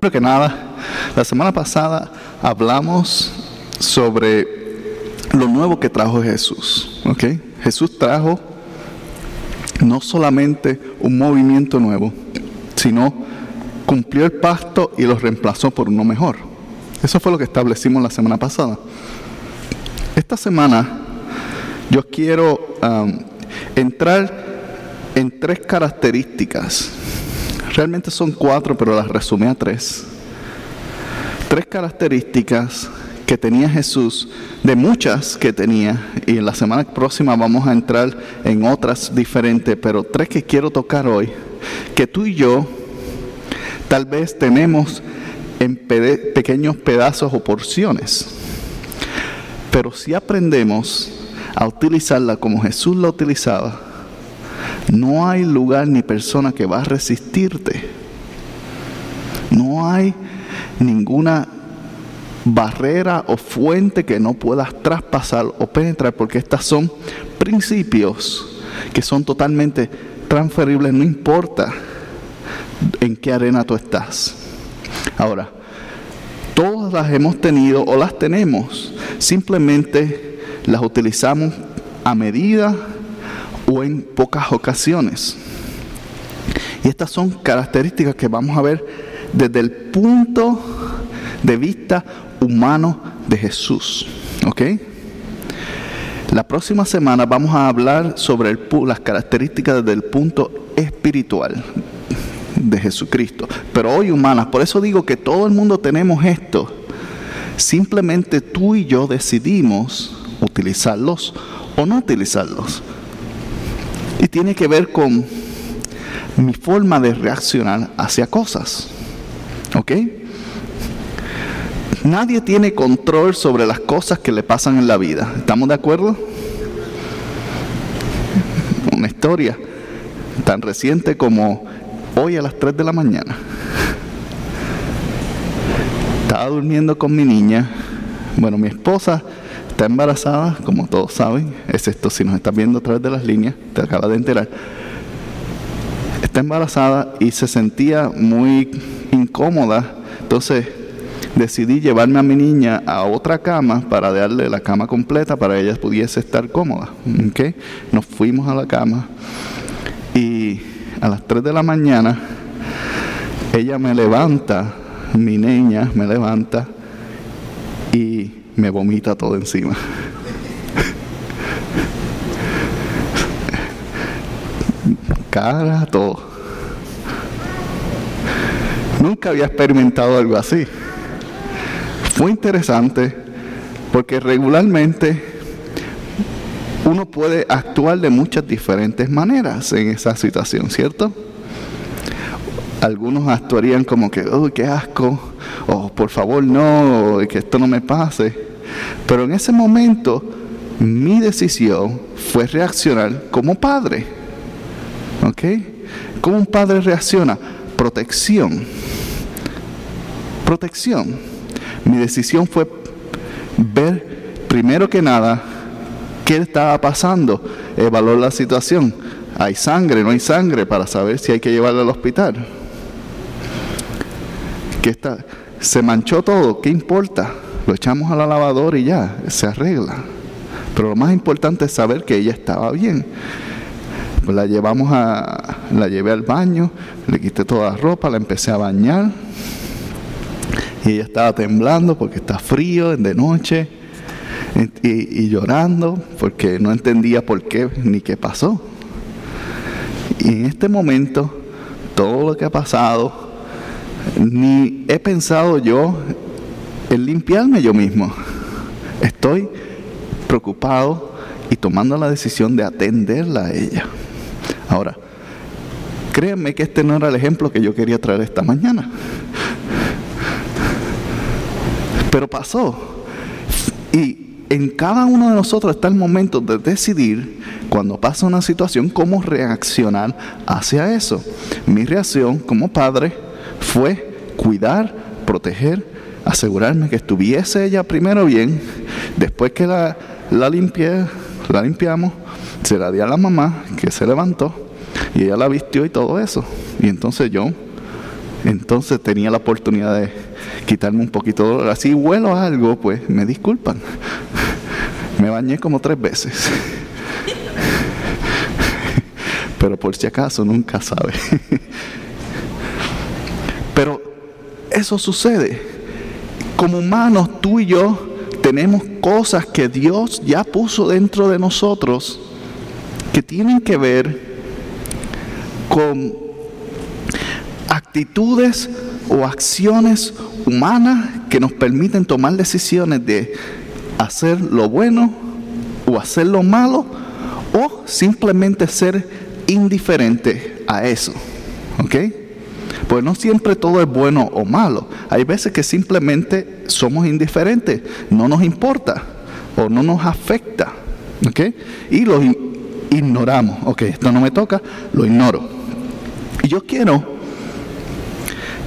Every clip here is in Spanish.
Primero que nada, la semana pasada hablamos sobre lo nuevo que trajo Jesús. ¿ok? Jesús trajo no solamente un movimiento nuevo, sino cumplió el pacto y lo reemplazó por uno mejor. Eso fue lo que establecimos la semana pasada. Esta semana yo quiero um, entrar en tres características Realmente son cuatro, pero las resumí a tres. Tres características que tenía Jesús, de muchas que tenía, y en la semana próxima vamos a entrar en otras diferentes, pero tres que quiero tocar hoy, que tú y yo tal vez tenemos en pequeños pedazos o porciones, pero si aprendemos a utilizarla como Jesús la utilizaba, no hay lugar ni persona que va a resistirte. No hay ninguna barrera o fuente que no puedas traspasar o penetrar, porque estas son principios que son totalmente transferibles, no importa en qué arena tú estás. Ahora, todas las hemos tenido o las tenemos, simplemente las utilizamos a medida o en pocas ocasiones. Y estas son características que vamos a ver desde el punto de vista humano de Jesús. ¿Ok? La próxima semana vamos a hablar sobre las características desde el punto espiritual de Jesucristo, pero hoy humanas. Por eso digo que todo el mundo tenemos esto. Simplemente tú y yo decidimos utilizarlos o no utilizarlos. Tiene que ver con mi forma de reaccionar hacia cosas. ¿Ok? Nadie tiene control sobre las cosas que le pasan en la vida. ¿Estamos de acuerdo? Una historia tan reciente como hoy a las 3 de la mañana. Estaba durmiendo con mi niña. Bueno, mi esposa está embarazada, como todos saben, es esto si nos está viendo a través de las líneas, te acaba de enterar. Está embarazada y se sentía muy incómoda, entonces decidí llevarme a mi niña a otra cama para darle la cama completa para que ella pudiese estar cómoda. ¿okay? Nos fuimos a la cama y a las 3 de la mañana ella me levanta, mi niña me levanta y me vomita todo encima. Cara, todo. Nunca había experimentado algo así. Fue interesante porque regularmente uno puede actuar de muchas diferentes maneras en esa situación, ¿cierto? Algunos actuarían como que, uy, qué asco, o por favor no, que esto no me pase. Pero en ese momento mi decisión fue reaccionar como padre. ¿Ok? ¿Cómo un padre reacciona? Protección. Protección. Mi decisión fue ver primero que nada qué estaba pasando, evaluar la situación. ¿Hay sangre? ¿No hay sangre? Para saber si hay que llevarla al hospital. ¿Qué está? ¿Se manchó todo? ¿Qué importa? lo echamos a la lavadora y ya, se arregla. Pero lo más importante es saber que ella estaba bien. Pues la llevamos a, la llevé al baño, le quité toda la ropa, la empecé a bañar. Y ella estaba temblando porque está frío de noche y, y llorando porque no entendía por qué ni qué pasó. Y en este momento, todo lo que ha pasado, ni he pensado yo el limpiarme yo mismo. Estoy preocupado y tomando la decisión de atenderla a ella. Ahora, créanme que este no era el ejemplo que yo quería traer esta mañana. Pero pasó. Y en cada uno de nosotros está el momento de decidir, cuando pasa una situación, cómo reaccionar hacia eso. Mi reacción como padre fue cuidar, proteger, asegurarme que estuviese ella primero bien, después que la, la limpié, la limpiamos, se la di a la mamá, que se levantó, y ella la vistió y todo eso. Y entonces yo, entonces tenía la oportunidad de quitarme un poquito de dolor. Así huelo algo, pues me disculpan. Me bañé como tres veces. Pero por si acaso nunca sabe. Eso sucede. Como humanos, tú y yo tenemos cosas que Dios ya puso dentro de nosotros que tienen que ver con actitudes o acciones humanas que nos permiten tomar decisiones de hacer lo bueno o hacer lo malo o simplemente ser indiferente a eso. ¿Ok? Pues no siempre todo es bueno o malo. Hay veces que simplemente somos indiferentes, no nos importa o no nos afecta. ¿Ok? Y lo ignoramos. Ok, esto no me toca, lo ignoro. Y yo quiero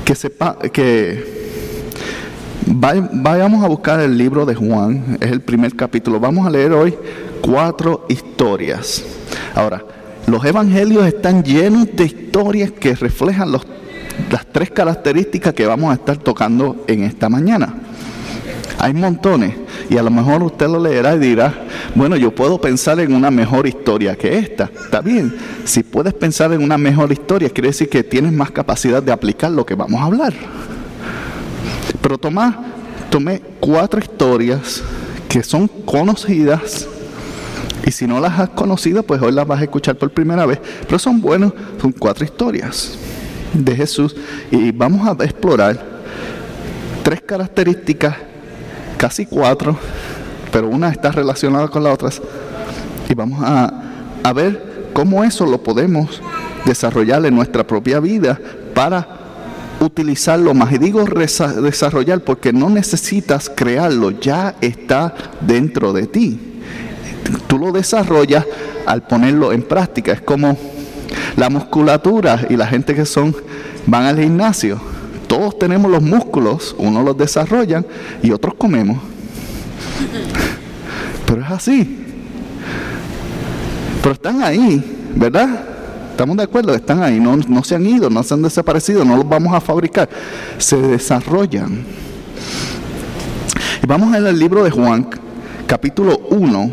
que sepa que vayamos a buscar el libro de Juan, es el primer capítulo. Vamos a leer hoy cuatro historias. Ahora, los evangelios están llenos de historias que reflejan los las tres características que vamos a estar tocando en esta mañana. Hay montones y a lo mejor usted lo leerá y dirá, bueno, yo puedo pensar en una mejor historia que esta. Está bien, si puedes pensar en una mejor historia, quiere decir que tienes más capacidad de aplicar lo que vamos a hablar. Pero toma, tomé cuatro historias que son conocidas y si no las has conocido, pues hoy las vas a escuchar por primera vez. Pero son buenas, son cuatro historias de Jesús y vamos a explorar tres características, casi cuatro, pero una está relacionada con la otra y vamos a, a ver cómo eso lo podemos desarrollar en nuestra propia vida para utilizarlo más. Y digo desarrollar porque no necesitas crearlo, ya está dentro de ti. Tú lo desarrollas al ponerlo en práctica. Es como la musculatura y la gente que son van al gimnasio. Todos tenemos los músculos, unos los desarrollan y otros comemos. Pero es así. Pero están ahí, ¿verdad? Estamos de acuerdo, están ahí, no, no se han ido, no se han desaparecido, no los vamos a fabricar, se desarrollan. Y vamos al libro de Juan, capítulo 1.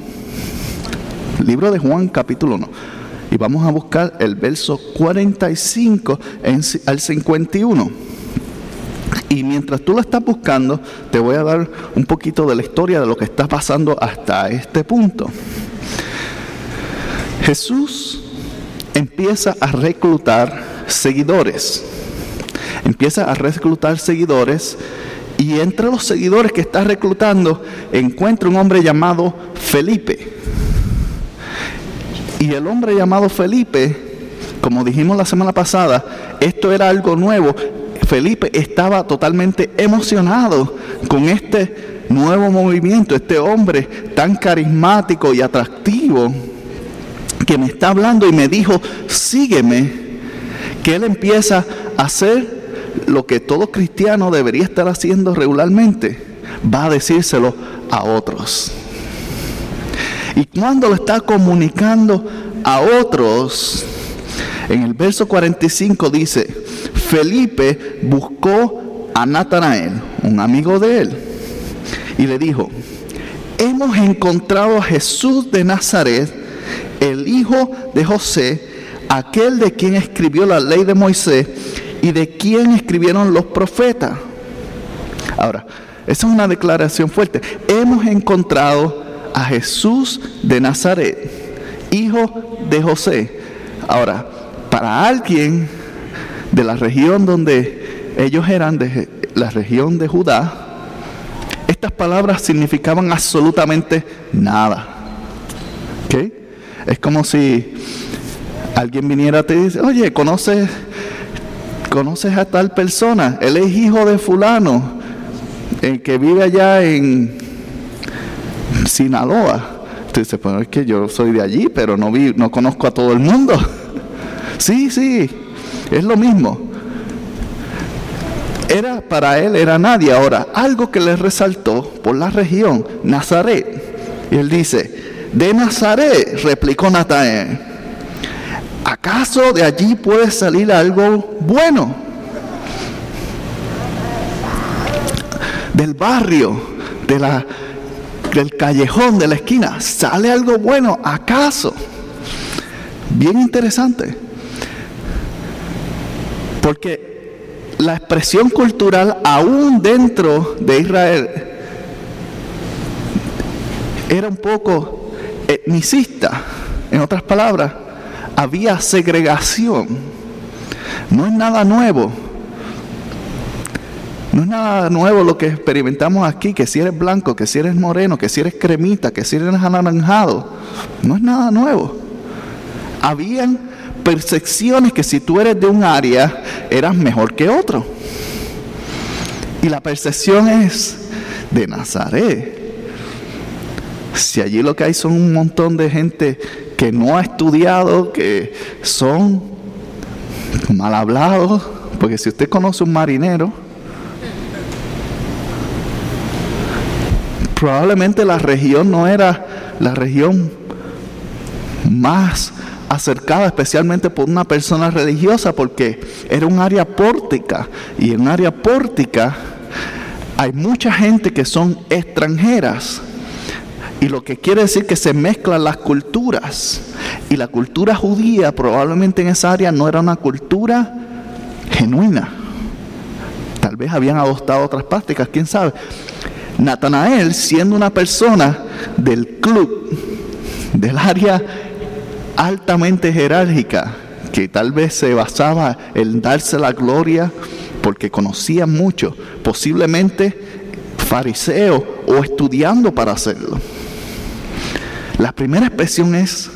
Libro de Juan, capítulo 1. Y vamos a buscar el verso 45 al 51. Y mientras tú lo estás buscando, te voy a dar un poquito de la historia de lo que está pasando hasta este punto. Jesús empieza a reclutar seguidores. Empieza a reclutar seguidores y entre los seguidores que está reclutando encuentra un hombre llamado Felipe. Y el hombre llamado Felipe, como dijimos la semana pasada, esto era algo nuevo. Felipe estaba totalmente emocionado con este nuevo movimiento, este hombre tan carismático y atractivo que me está hablando y me dijo, sígueme, que él empieza a hacer lo que todo cristiano debería estar haciendo regularmente, va a decírselo a otros. Y cuando lo está comunicando a otros, en el verso 45 dice, Felipe buscó a Natanael, un amigo de él, y le dijo, hemos encontrado a Jesús de Nazaret, el hijo de José, aquel de quien escribió la ley de Moisés y de quien escribieron los profetas. Ahora, esa es una declaración fuerte. Hemos encontrado a Jesús de Nazaret, hijo de José. Ahora, para alguien de la región donde ellos eran, de la región de Judá, estas palabras significaban absolutamente nada. ¿Okay? Es como si alguien viniera a te dice, oye, ¿conoces, conoces a tal persona, él es hijo de fulano. el que vive allá en Sinaloa. Tú dices, pues es que yo soy de allí, pero no, vi, no conozco a todo el mundo. sí, sí, es lo mismo. Era para él, era nadie. Ahora, algo que le resaltó por la región, Nazaret. Y él dice, de Nazaret, replicó Natanael, ¿acaso de allí puede salir algo bueno? Del barrio, de la del callejón, de la esquina, sale algo bueno, ¿acaso? Bien interesante. Porque la expresión cultural aún dentro de Israel era un poco etnicista. En otras palabras, había segregación. No es nada nuevo. No es nada nuevo lo que experimentamos aquí, que si eres blanco, que si eres moreno, que si eres cremita, que si eres anaranjado. No es nada nuevo. Habían percepciones que si tú eres de un área, eras mejor que otro. Y la percepción es de Nazaret. Si allí lo que hay son un montón de gente que no ha estudiado, que son mal hablados, porque si usted conoce un marinero, probablemente la región no era la región más acercada especialmente por una persona religiosa porque era un área pórtica. Y en un área pórtica hay mucha gente que son extranjeras. Y lo que quiere decir que se mezclan las culturas. Y la cultura judía probablemente en esa área no era una cultura genuina. Tal vez habían adoptado otras prácticas quién sabe Natanael, siendo una persona del club, del área altamente jerárquica, que tal vez se basaba en darse la gloria porque conocía mucho, posiblemente fariseo o estudiando para hacerlo. La primera expresión es,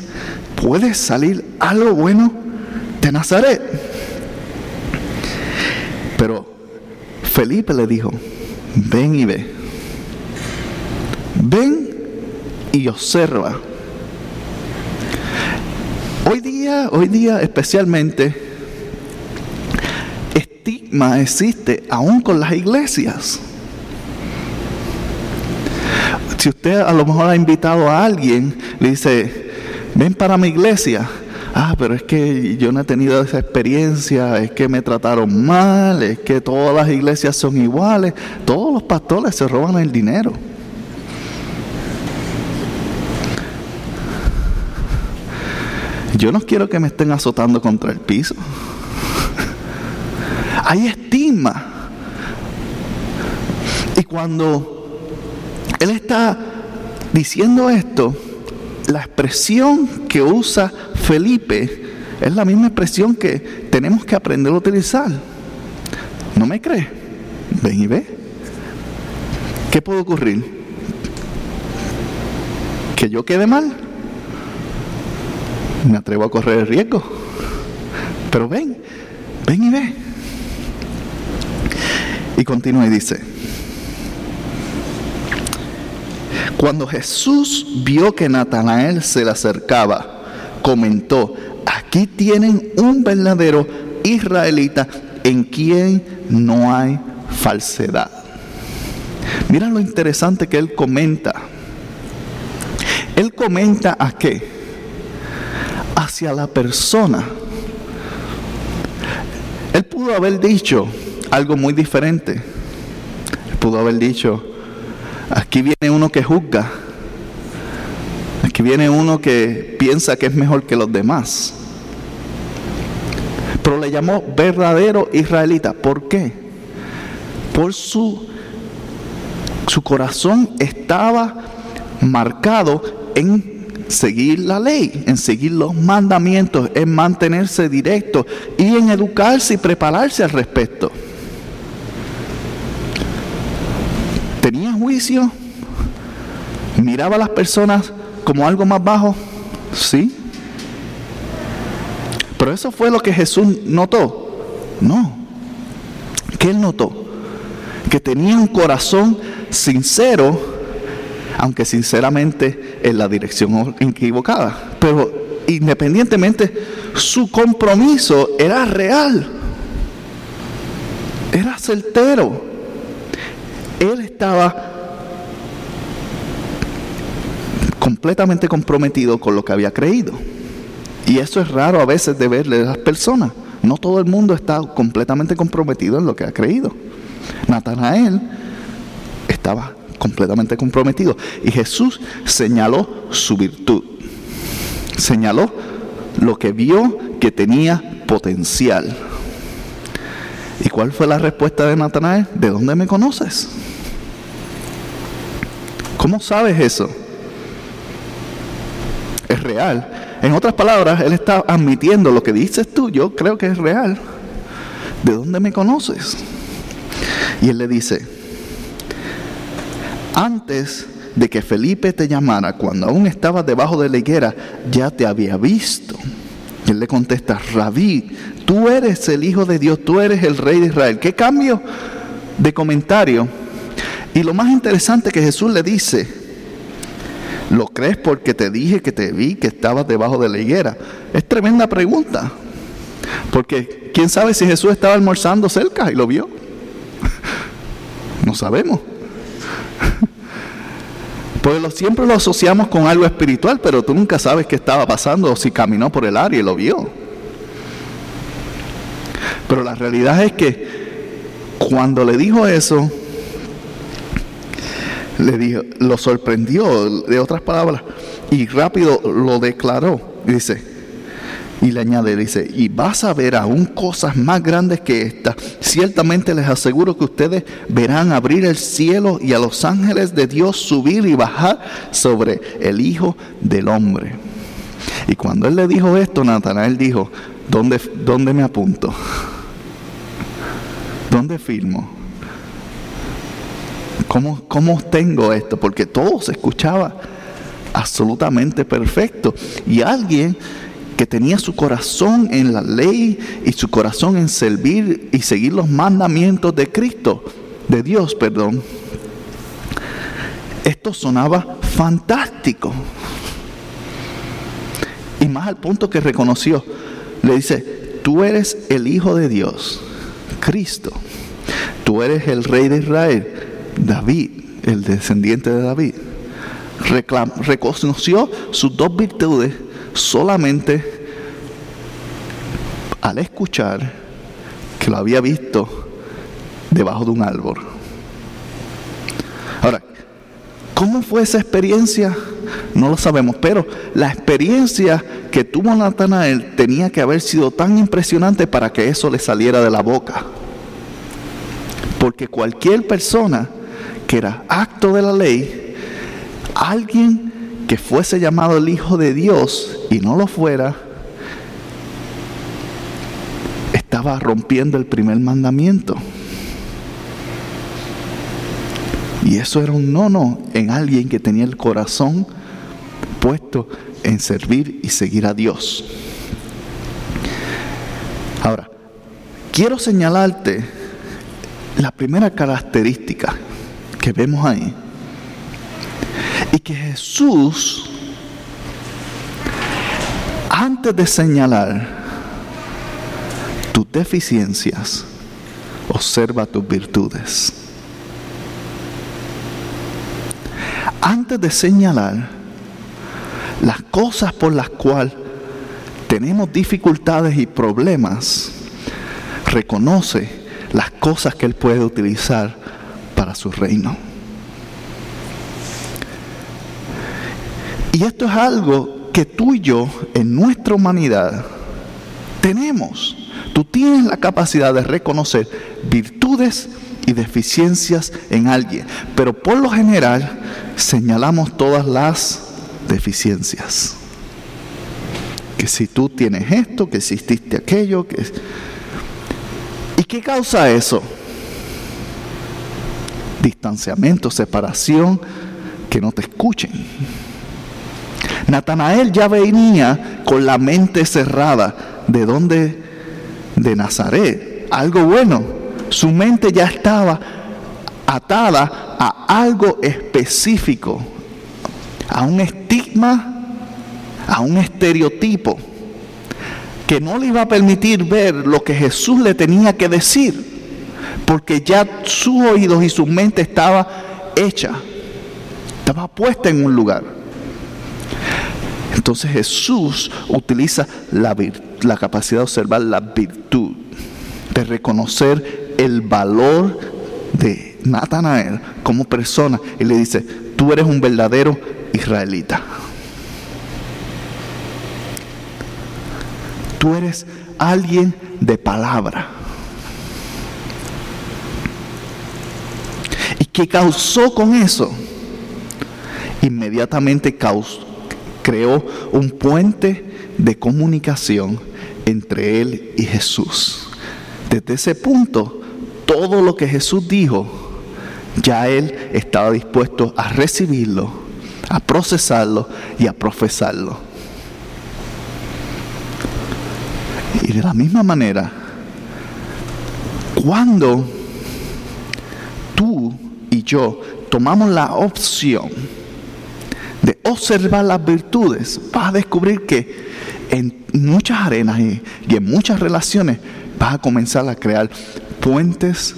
¿puede salir algo bueno de Nazaret? Pero Felipe le dijo, ven y ve. Ven y observa. Hoy día, hoy día especialmente, estigma existe aún con las iglesias. Si usted a lo mejor ha invitado a alguien, le dice, ven para mi iglesia. Ah, pero es que yo no he tenido esa experiencia, es que me trataron mal, es que todas las iglesias son iguales, todos los pastores se roban el dinero. Yo no quiero que me estén azotando contra el piso. Hay estima. Y cuando él está diciendo esto, la expresión que usa Felipe es la misma expresión que tenemos que aprender a utilizar. ¿No me cree? Ven y ve. ¿Qué puede ocurrir? ¿Que yo quede mal? me atrevo a correr el riesgo. Pero ven, ven y ve. Y continúa y dice, cuando Jesús vio que Natanael se le acercaba, comentó, aquí tienen un verdadero israelita en quien no hay falsedad. Mira lo interesante que él comenta. Él comenta a qué? Hacia la persona. Él pudo haber dicho algo muy diferente. Él pudo haber dicho, aquí viene uno que juzga. Aquí viene uno que piensa que es mejor que los demás. Pero le llamó verdadero israelita. ¿Por qué? Por su, su corazón estaba marcado en seguir la ley, en seguir los mandamientos, en mantenerse directo y en educarse y prepararse al respecto. ¿Tenía juicio? ¿Miraba a las personas como algo más bajo? Sí. Pero eso fue lo que Jesús notó. No. ¿Qué él notó? que tenía un corazón sincero, aunque sinceramente en la dirección equivocada. Pero independientemente, su compromiso era real, era certero. Él estaba completamente comprometido con lo que había creído. Y eso es raro a veces de verle a las personas. No todo el mundo está completamente comprometido en lo que ha creído. Natanael estaba completamente comprometido y Jesús señaló su virtud. Señaló lo que vio que tenía potencial. ¿Y cuál fue la respuesta de Natanael? ¿De dónde me conoces? ¿Cómo sabes eso? Es real en otras palabras, él está admitiendo lo que dices tú, yo creo que es real. ¿De dónde me conoces? Y él le dice, antes de que Felipe te llamara, cuando aún estabas debajo de la higuera, ya te había visto. Él le contesta, Rabí, tú eres el Hijo de Dios, tú eres el Rey de Israel. ¿Qué cambio de comentario? Y lo más interesante que Jesús le dice, ¿Lo crees porque te dije que te vi, que estabas debajo de la higuera? Es tremenda pregunta. Porque quién sabe si Jesús estaba almorzando cerca y lo vio. No sabemos. Porque siempre lo asociamos con algo espiritual, pero tú nunca sabes qué estaba pasando o si caminó por el área y lo vio. Pero la realidad es que cuando le dijo eso, le dijo, lo sorprendió, de otras palabras, y rápido lo declaró. Dice, y le añade, dice, y vas a ver aún cosas más grandes que estas. Ciertamente les aseguro que ustedes verán abrir el cielo y a los ángeles de Dios subir y bajar sobre el Hijo del Hombre. Y cuando él le dijo esto, Natanael dijo, ¿dónde, dónde me apunto? ¿Dónde firmo? ¿Cómo, ¿Cómo tengo esto? Porque todo se escuchaba absolutamente perfecto. Y alguien que tenía su corazón en la ley y su corazón en servir y seguir los mandamientos de Cristo, de Dios, perdón. Esto sonaba fantástico. Y más al punto que reconoció, le dice, tú eres el Hijo de Dios, Cristo. Tú eres el Rey de Israel. David, el descendiente de David, reconoció sus dos virtudes solamente al escuchar que lo había visto debajo de un árbol. Ahora, ¿cómo fue esa experiencia? No lo sabemos, pero la experiencia que tuvo Natanael tenía que haber sido tan impresionante para que eso le saliera de la boca. Porque cualquier persona que era acto de la ley, alguien que fuese llamado el Hijo de Dios y no lo fuera, estaba rompiendo el primer mandamiento. Y eso era un no en alguien que tenía el corazón puesto en servir y seguir a Dios. Ahora, quiero señalarte la primera característica que vemos ahí. Y que Jesús, antes de señalar tus deficiencias, observa tus virtudes. Antes de señalar las cosas por las cuales tenemos dificultades y problemas, reconoce las cosas que Él puede utilizar para su reino. Y esto es algo que tú y yo, en nuestra humanidad, tenemos. Tú tienes la capacidad de reconocer virtudes y deficiencias en alguien, pero por lo general señalamos todas las deficiencias. Que si tú tienes esto, que exististe aquello, que... ¿Y qué causa eso? distanciamiento, separación, que no te escuchen. Natanael ya venía con la mente cerrada. ¿De dónde? De Nazaret. Algo bueno. Su mente ya estaba atada a algo específico, a un estigma, a un estereotipo, que no le iba a permitir ver lo que Jesús le tenía que decir, porque ya sus oídos y su mente estaba hecha, estaba puesta en un lugar. Entonces Jesús utiliza la, la capacidad de observar la virtud, de reconocer el valor de Natanael como persona y le dice, tú eres un verdadero israelita. Tú eres alguien de palabra. ¿Y qué causó con eso? Inmediatamente creó un puente de comunicación entre él y Jesús. Desde ese punto, todo lo que Jesús dijo, ya él estaba dispuesto a recibirlo, a procesarlo y a profesarlo. Y de la misma manera, cuando tú y yo tomamos la opción observar las virtudes, vas a descubrir que en muchas arenas y, en muchas relaciones vas a comenzar a crear puentes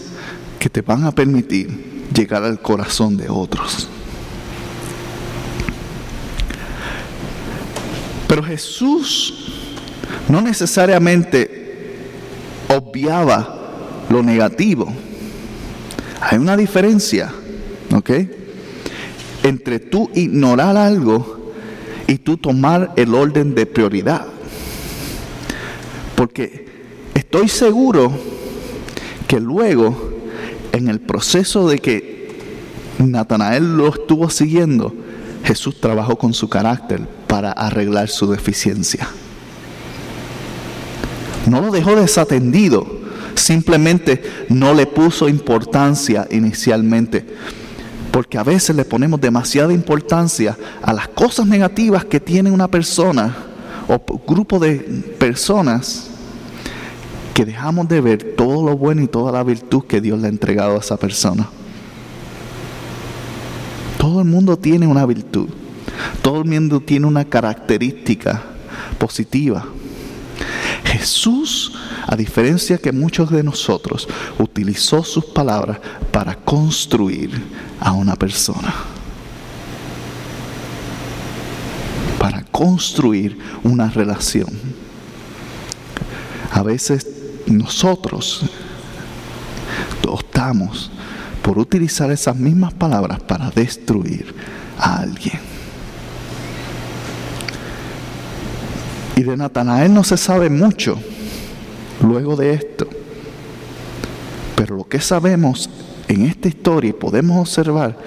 que te van a permitir llegar al corazón de otros. Pero Jesús no necesariamente obviaba lo negativo. Hay una diferencia, ¿ok? Entre tú ignorar algo y tú tomar el orden de prioridad. Porque estoy seguro que luego, en el proceso de que Natanael lo estuvo siguiendo, Jesús trabajó con su carácter para arreglar su deficiencia. No lo dejó desatendido, simplemente no le puso importancia inicialmente. Porque a veces le ponemos demasiada importancia a las cosas negativas que tiene una persona o grupo de personas que dejamos de ver todo lo bueno y toda la virtud que Dios le ha entregado a esa persona. Todo el mundo tiene una virtud, todo el mundo tiene una característica positiva. Jesús, a diferencia que muchos de nosotros, utilizó sus palabras para construir a una persona. Para construir una relación. A veces nosotros optamos por utilizar esas mismas palabras para destruir a alguien. Y de Natanael no se sabe mucho luego de esto. Pero lo que sabemos en esta historia y podemos observar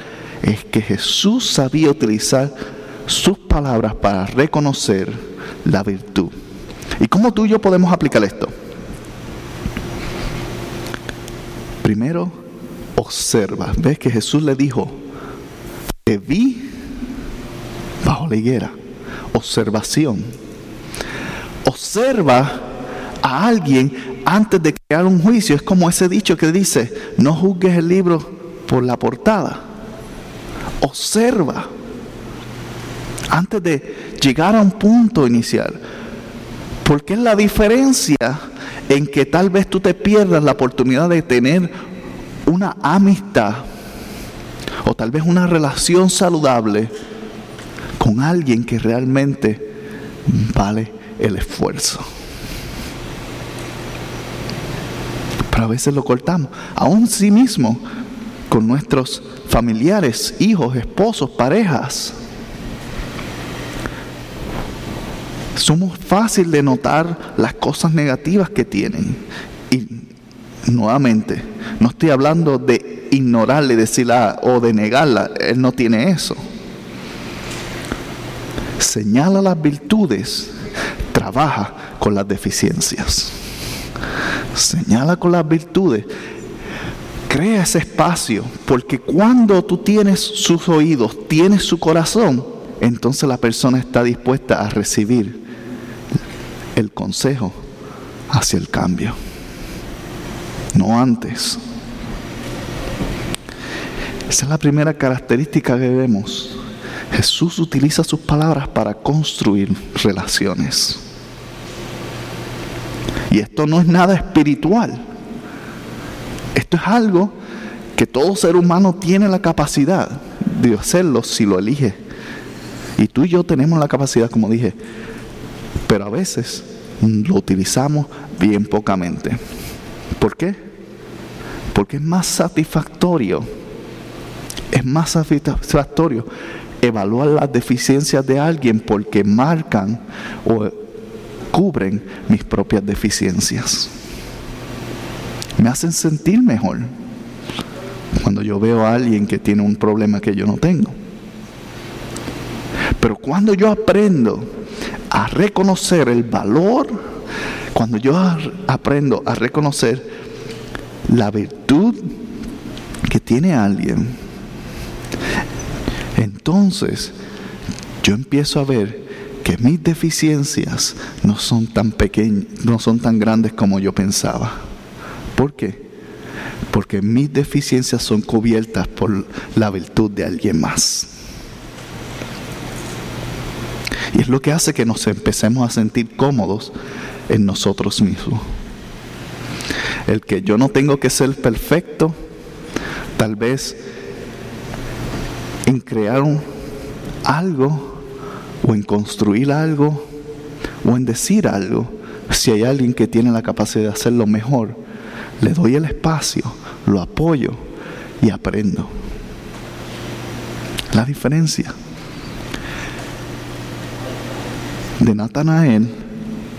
es que Jesús sabía utilizar sus palabras para reconocer la virtud. ¿Y cómo tú y yo podemos aplicar esto? Primero, observa. ¿Ves que Jesús le dijo, te vi bajo la higuera? Observación. Observa a alguien antes de crear un juicio. Es como ese dicho que dice, no juzgues el libro por la portada. Observa antes de llegar a un punto inicial. Porque es la diferencia en que tal vez tú te pierdas la oportunidad de tener una amistad o tal vez una relación saludable con alguien que realmente vale el esfuerzo. A veces lo cortamos, aún sí mismo, con nuestros familiares, hijos, esposos, parejas. somos fácil de notar las cosas negativas que tienen. Y nuevamente, no estoy hablando de ignorarle, decirla o de negarla. Él no tiene eso. Señala las virtudes, trabaja con las deficiencias. Señala con las virtudes. Crea ese espacio, porque cuando tú tienes sus oídos, tienes su corazón, entonces la persona está dispuesta a recibir el consejo hacia el cambio, no antes. Esa es la primera característica que vemos. Jesús utiliza sus palabras para construir relaciones. Y esto no es nada espiritual. Esto es algo que todo ser humano tiene la capacidad de hacerlo si lo elige. Y tú y yo tenemos la capacidad, como dije, pero a veces lo utilizamos bien pocamente. ¿Por qué? Porque es más satisfactorio, es más satisfactorio evaluar las deficiencias de alguien porque marcan o cubren mis propias deficiencias. Me hacen sentir mejor cuando yo veo a alguien que tiene un problema que yo no tengo. Pero cuando yo aprendo a reconocer el valor, cuando yo aprendo a reconocer la virtud que tiene alguien, entonces yo empiezo a ver que mis deficiencias no son tan pequeñas, no son tan grandes como yo pensaba. ¿Por qué? Porque mis deficiencias son cubiertas por la virtud de alguien más. Y es lo que hace que nos empecemos a sentir cómodos en nosotros mismos. El que yo no tengo que ser perfecto, tal vez en crear algo o en construir algo o en decir algo, si hay alguien que tiene la capacidad de hacerlo mejor, le doy el espacio, lo apoyo y aprendo. La diferencia de Natanael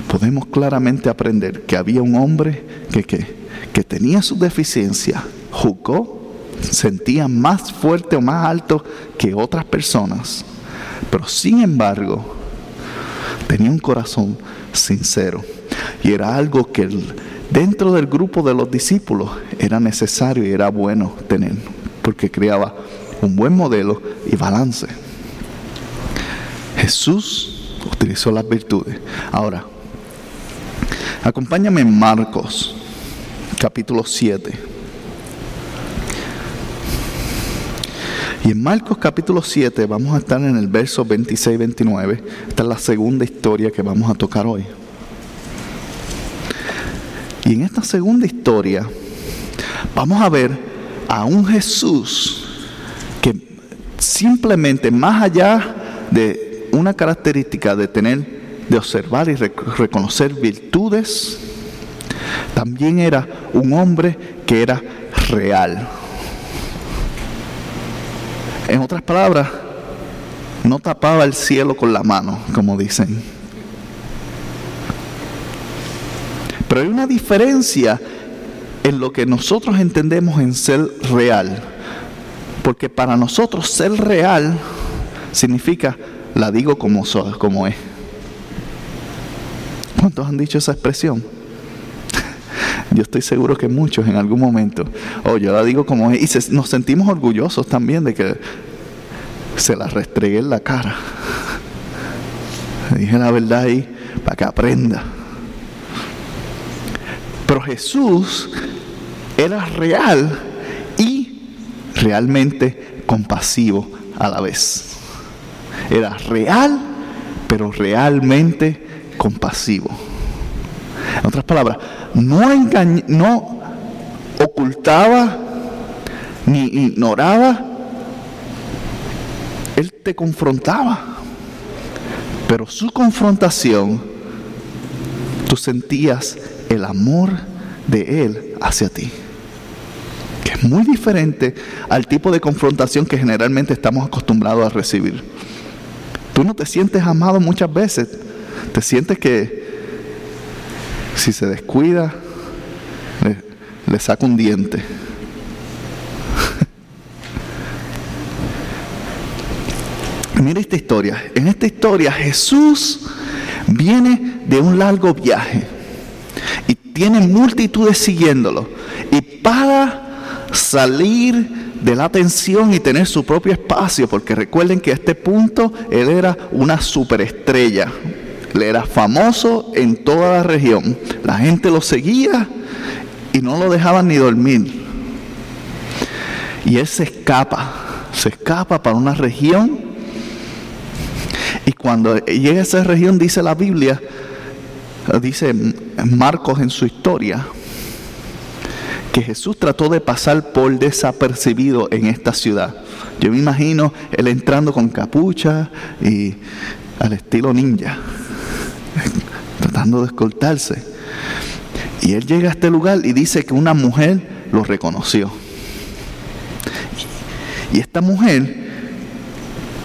podemos claramente aprender que había un hombre que, que tenía su deficiencia, jugó sentía más fuerte o más alto que otras personas, pero sin embargo tenía un corazón sincero y era algo que dentro del grupo de los discípulos era necesario y era bueno tener, porque creaba un buen modelo y balance. Jesús utilizó las virtudes. Ahora, acompáñame en Marcos, capítulo 7. Y en Marcos capítulo 7 vamos a estar en el verso 26-29. Esta es la segunda historia que vamos a tocar hoy. Y en esta segunda historia vamos a ver a un Jesús que simplemente más allá de una característica de tener, de observar y reconocer virtudes, también era un hombre que era real en otras palabras, no tapaba el cielo con la mano, como dicen. Pero hay una diferencia en lo que nosotros entendemos en ser real. Porque para nosotros ser real significa, la digo como, como es. ¿Cuántos han dicho esa expresión? Yo estoy seguro que muchos en algún momento, o oh, yo la digo como es, y nos sentimos orgullosos también de que se la restregué en la cara. dije la verdad ahí para que aprenda. Pero Jesús era real y realmente compasivo a la vez. Era real, pero realmente compasivo. En otras palabras, no, no ocultaba ni ignoraba, él te confrontaba. Pero su confrontación, tú sentías el amor de Él hacia ti. Que es muy diferente al tipo de confrontación que generalmente estamos acostumbrados a recibir. Tú no te sientes amado muchas veces. Te sientes que si se descuida, le, saca un diente. Mira esta historia. En esta historia Jesús viene de un largo viaje y tiene multitudes siguiéndolo. Y para salir de la atención y tener su propio espacio, porque recuerden que a este punto él era una superestrella, le era famoso en toda la región. La gente lo seguía y no lo dejaban ni dormir. Y él se escapa, se escapa para una región. Y cuando llega a esa región, dice la Biblia, dice Marcos en su historia, que Jesús trató de pasar por desapercibido en esta ciudad. Yo me imagino él entrando con capucha y al estilo ninja, tratando de escoltarse. Y él llega a este lugar y dice que una mujer lo reconoció. Y esta mujer,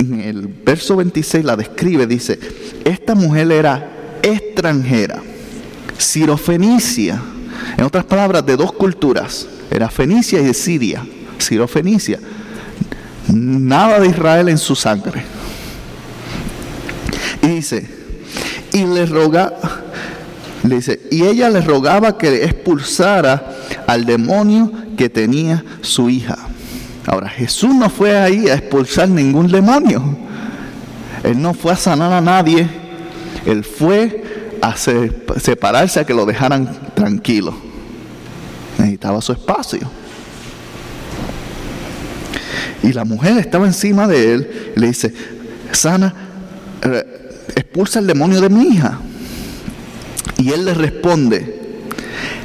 en el verso 26 la describe, dice, esta mujer era extranjera, sirofenicia, en otras palabras, de dos culturas, era Fenicia y de Siria, sirofenicia, nada de Israel en su sangre. Y dice, y le roga, le dice, y ella le rogaba que expulsara al demonio que tenía su hija. Ahora, Jesús no fue ahí a expulsar ningún demonio. Él no fue a sanar a nadie. Él fue a separarse a que lo dejaran tranquilo. Necesitaba su espacio. Y la mujer estaba encima de él y le dice, sana, expulsa el demonio de mi hija. Y él le responde,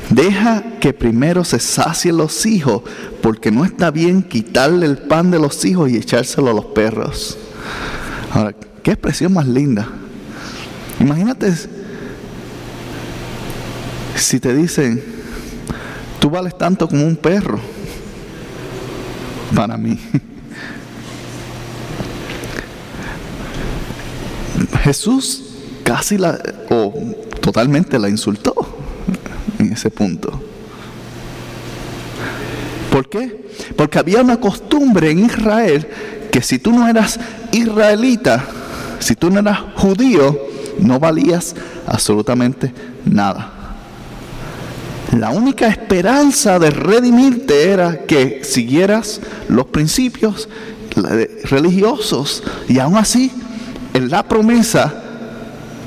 Deja que primero se sacien los hijos, porque no está bien quitarle el pan de los hijos y echárselo a los perros. Ahora, qué expresión más linda. Imagínate si te dicen, tú vales tanto como un perro para mí. Jesús casi la, o totalmente la insultó en ese punto. ¿Por qué? Porque había una costumbre en Israel que si tú no eras israelita, si tú no eras judío, no valías absolutamente nada. La única esperanza de redimirte era que siguieras los principios religiosos y aún así en la promesa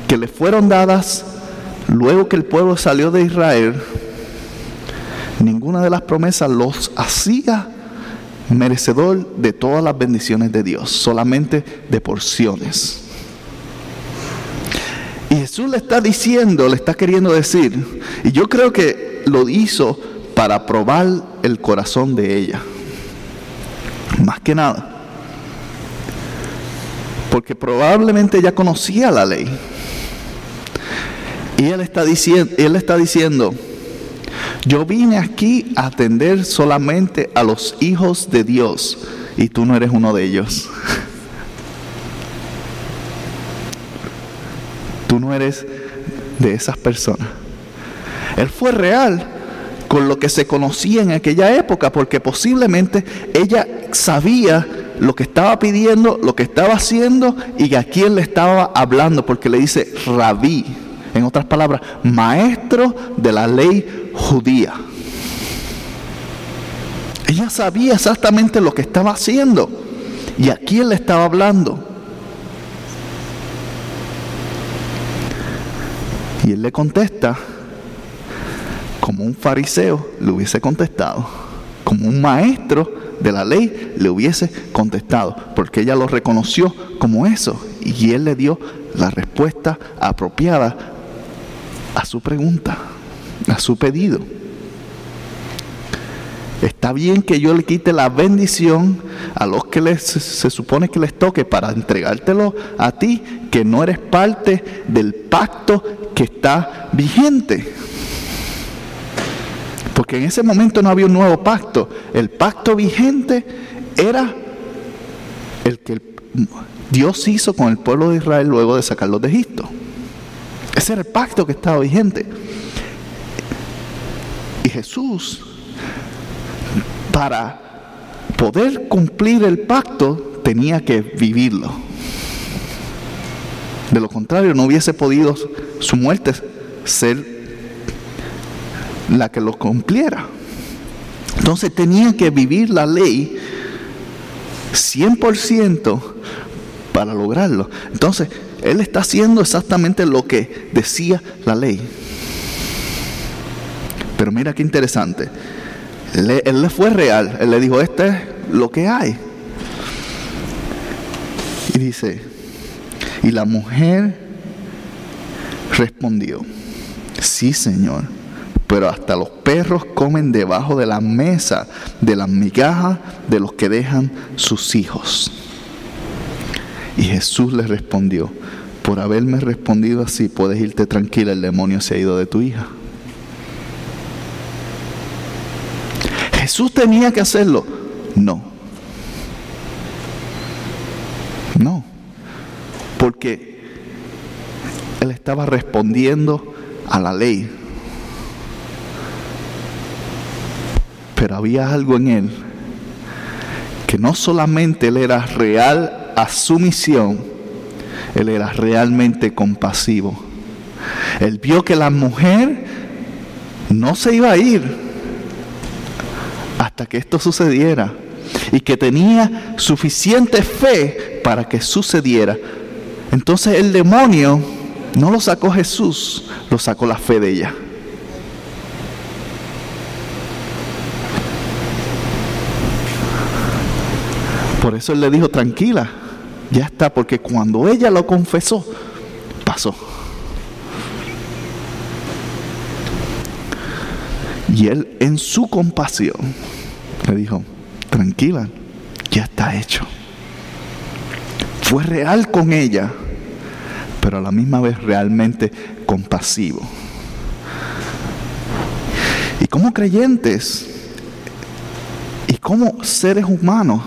que le fueron dadas Luego que el pueblo salió de Israel, ninguna de las promesas los hacía merecedor de todas las bendiciones de Dios, solamente de porciones. Y Jesús le está diciendo, le está queriendo decir, y yo creo que lo hizo para probar el corazón de ella, más que nada, porque probablemente ella conocía la ley y él está diciendo, él está diciendo, yo vine aquí a atender solamente a los hijos de Dios y tú no eres uno de ellos. Tú no eres de esas personas. Él fue real con lo que se conocía en aquella época, porque posiblemente ella sabía lo que estaba pidiendo, lo que estaba haciendo y a quién le estaba hablando, porque le dice rabí en otras palabras, maestro de la ley judía. Ella sabía exactamente lo que estaba haciendo y a quién le estaba hablando. Y él le contesta como un fariseo le hubiese contestado, como un maestro de la ley le hubiese contestado, porque ella lo reconoció como eso y él le dio la respuesta apropiada a su pregunta, a su pedido. Está bien que yo le quite la bendición a los que les, se supone que les toque para entregártelo a ti, que no eres parte del pacto que está vigente. Porque en ese momento no había un nuevo pacto. El pacto vigente era el que Dios hizo con el pueblo de Israel luego de sacarlos de Egipto. Ese era el pacto que estaba vigente. Y Jesús, para poder cumplir el pacto, tenía que vivirlo. De lo contrario, no hubiese podido su muerte ser la que lo cumpliera. Entonces tenía que vivir la ley 100% para lograrlo. Entonces, él está haciendo exactamente lo que decía la ley. Pero mira qué interesante. Él, le fue real. Él le dijo, este lo que hay. Y dice, y la mujer respondió, sí Señor, pero hasta los perros comen debajo de la mesa de las migajas de los que dejan sus hijos. Y Jesús le respondió, por haberme respondido así, puedes irte tranquila, el demonio se ha ido de tu hija. Jesús tenía que hacerlo. No. No. Porque él estaba respondiendo a la ley. Pero había algo en él que no solamente él era real a su misión, él era realmente compasivo. Él vio que la mujer no se iba a ir hasta que esto sucediera y que tenía suficiente fe para que sucediera. Entonces el demonio no lo sacó Jesús, lo sacó la fe de ella. Por eso él le dijo, tranquila, ya está, porque cuando ella lo confesó, pasó. Y él en su compasión le dijo, tranquila, ya está hecho. Fue real con ella, pero a la misma vez realmente compasivo. Y como creyentes y como seres humanos,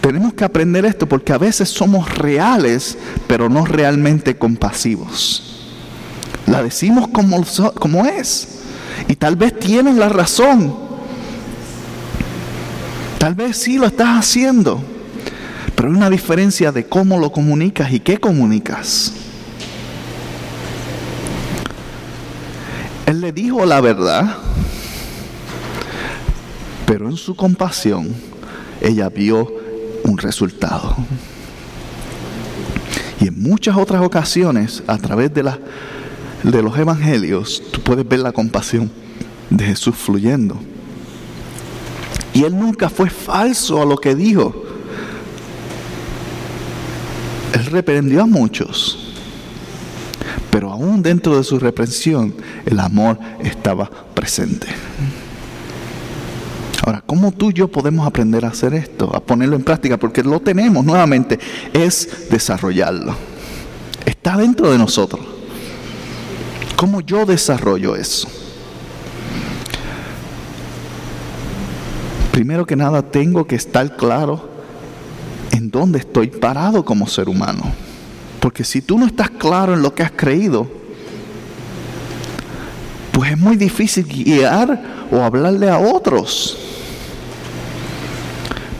tenemos que aprender esto porque a veces somos reales, pero no realmente compasivos. La decimos como, como es. Y tal vez tienes la razón. Tal vez sí lo estás haciendo, pero hay una diferencia de cómo lo comunicas y qué comunicas. Él le dijo la verdad, pero en su compasión ella vio resultado. Y en muchas otras ocasiones, a través de, la, de los evangelios, tú puedes ver la compasión de Jesús fluyendo. Y él nunca fue falso a lo que dijo. Él reprendió a muchos. Pero aún dentro de su reprensión, el amor estaba presente. Ahora, ¿cómo tú y yo podemos aprender a hacer esto? A ponerlo en práctica, porque lo tenemos nuevamente, es desarrollarlo. Está dentro de nosotros. ¿Cómo yo desarrollo eso? primero que nada tengo que estar claro en dónde estoy parado como ser humano. Porque si tú no estás claro en lo que has creído, pues es muy difícil guiar o hablarle a otros.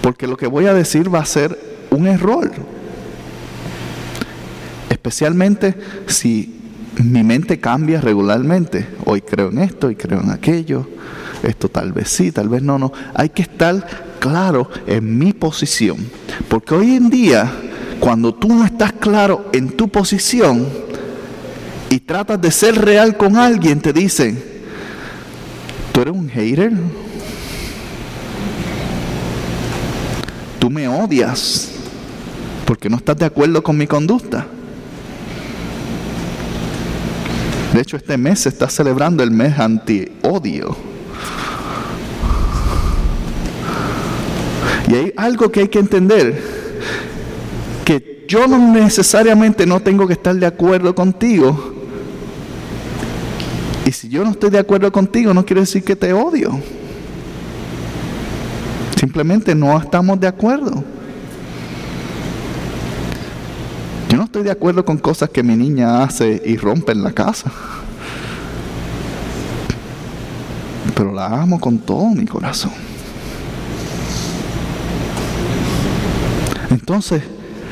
Porque lo que voy a decir va a ser un error. Especialmente si mi mente cambia regularmente. Hoy creo en esto y creo en aquello esto tal vez sí, tal vez no, no. Hay que estar claro en mi posición. Porque hoy en día, cuando tú no estás claro en tu posición y tratas de ser real con alguien, te dicen, tú eres un hater. Tú me odias porque no estás de acuerdo con mi conducta. De hecho, este mes se está celebrando el mes anti-odio. Y hay algo que hay que entender, que yo no necesariamente no tengo que estar de acuerdo contigo. Y si yo no estoy de acuerdo contigo, no quiere decir que te odio. Simplemente no estamos de acuerdo. Yo no estoy de acuerdo con cosas que mi niña hace y rompe en la casa. Pero la amo con todo mi corazón. Entonces,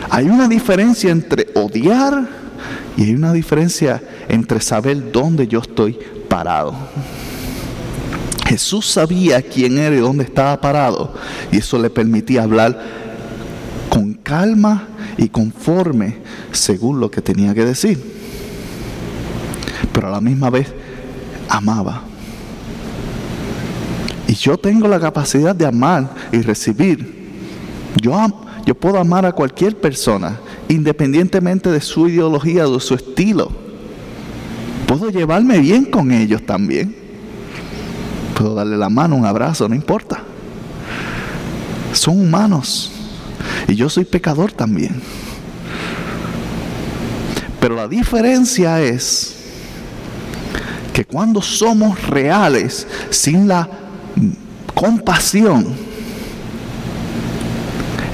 hay una diferencia entre odiar y hay una diferencia entre saber dónde yo estoy parado. Jesús sabía quién era y dónde estaba parado y eso le permitía hablar con calma y conforme según lo que tenía que decir. Pero a la misma vez amaba. Y yo tengo la capacidad de amar y recibir Yo, yo puedo amar a cualquier persona, independientemente de su ideología o de su estilo. Puedo llevarme bien con ellos también. Puedo darle la mano, un abrazo, no importa. Son humanos. Y yo soy pecador también. Pero la diferencia es que cuando somos reales, sin la compasión,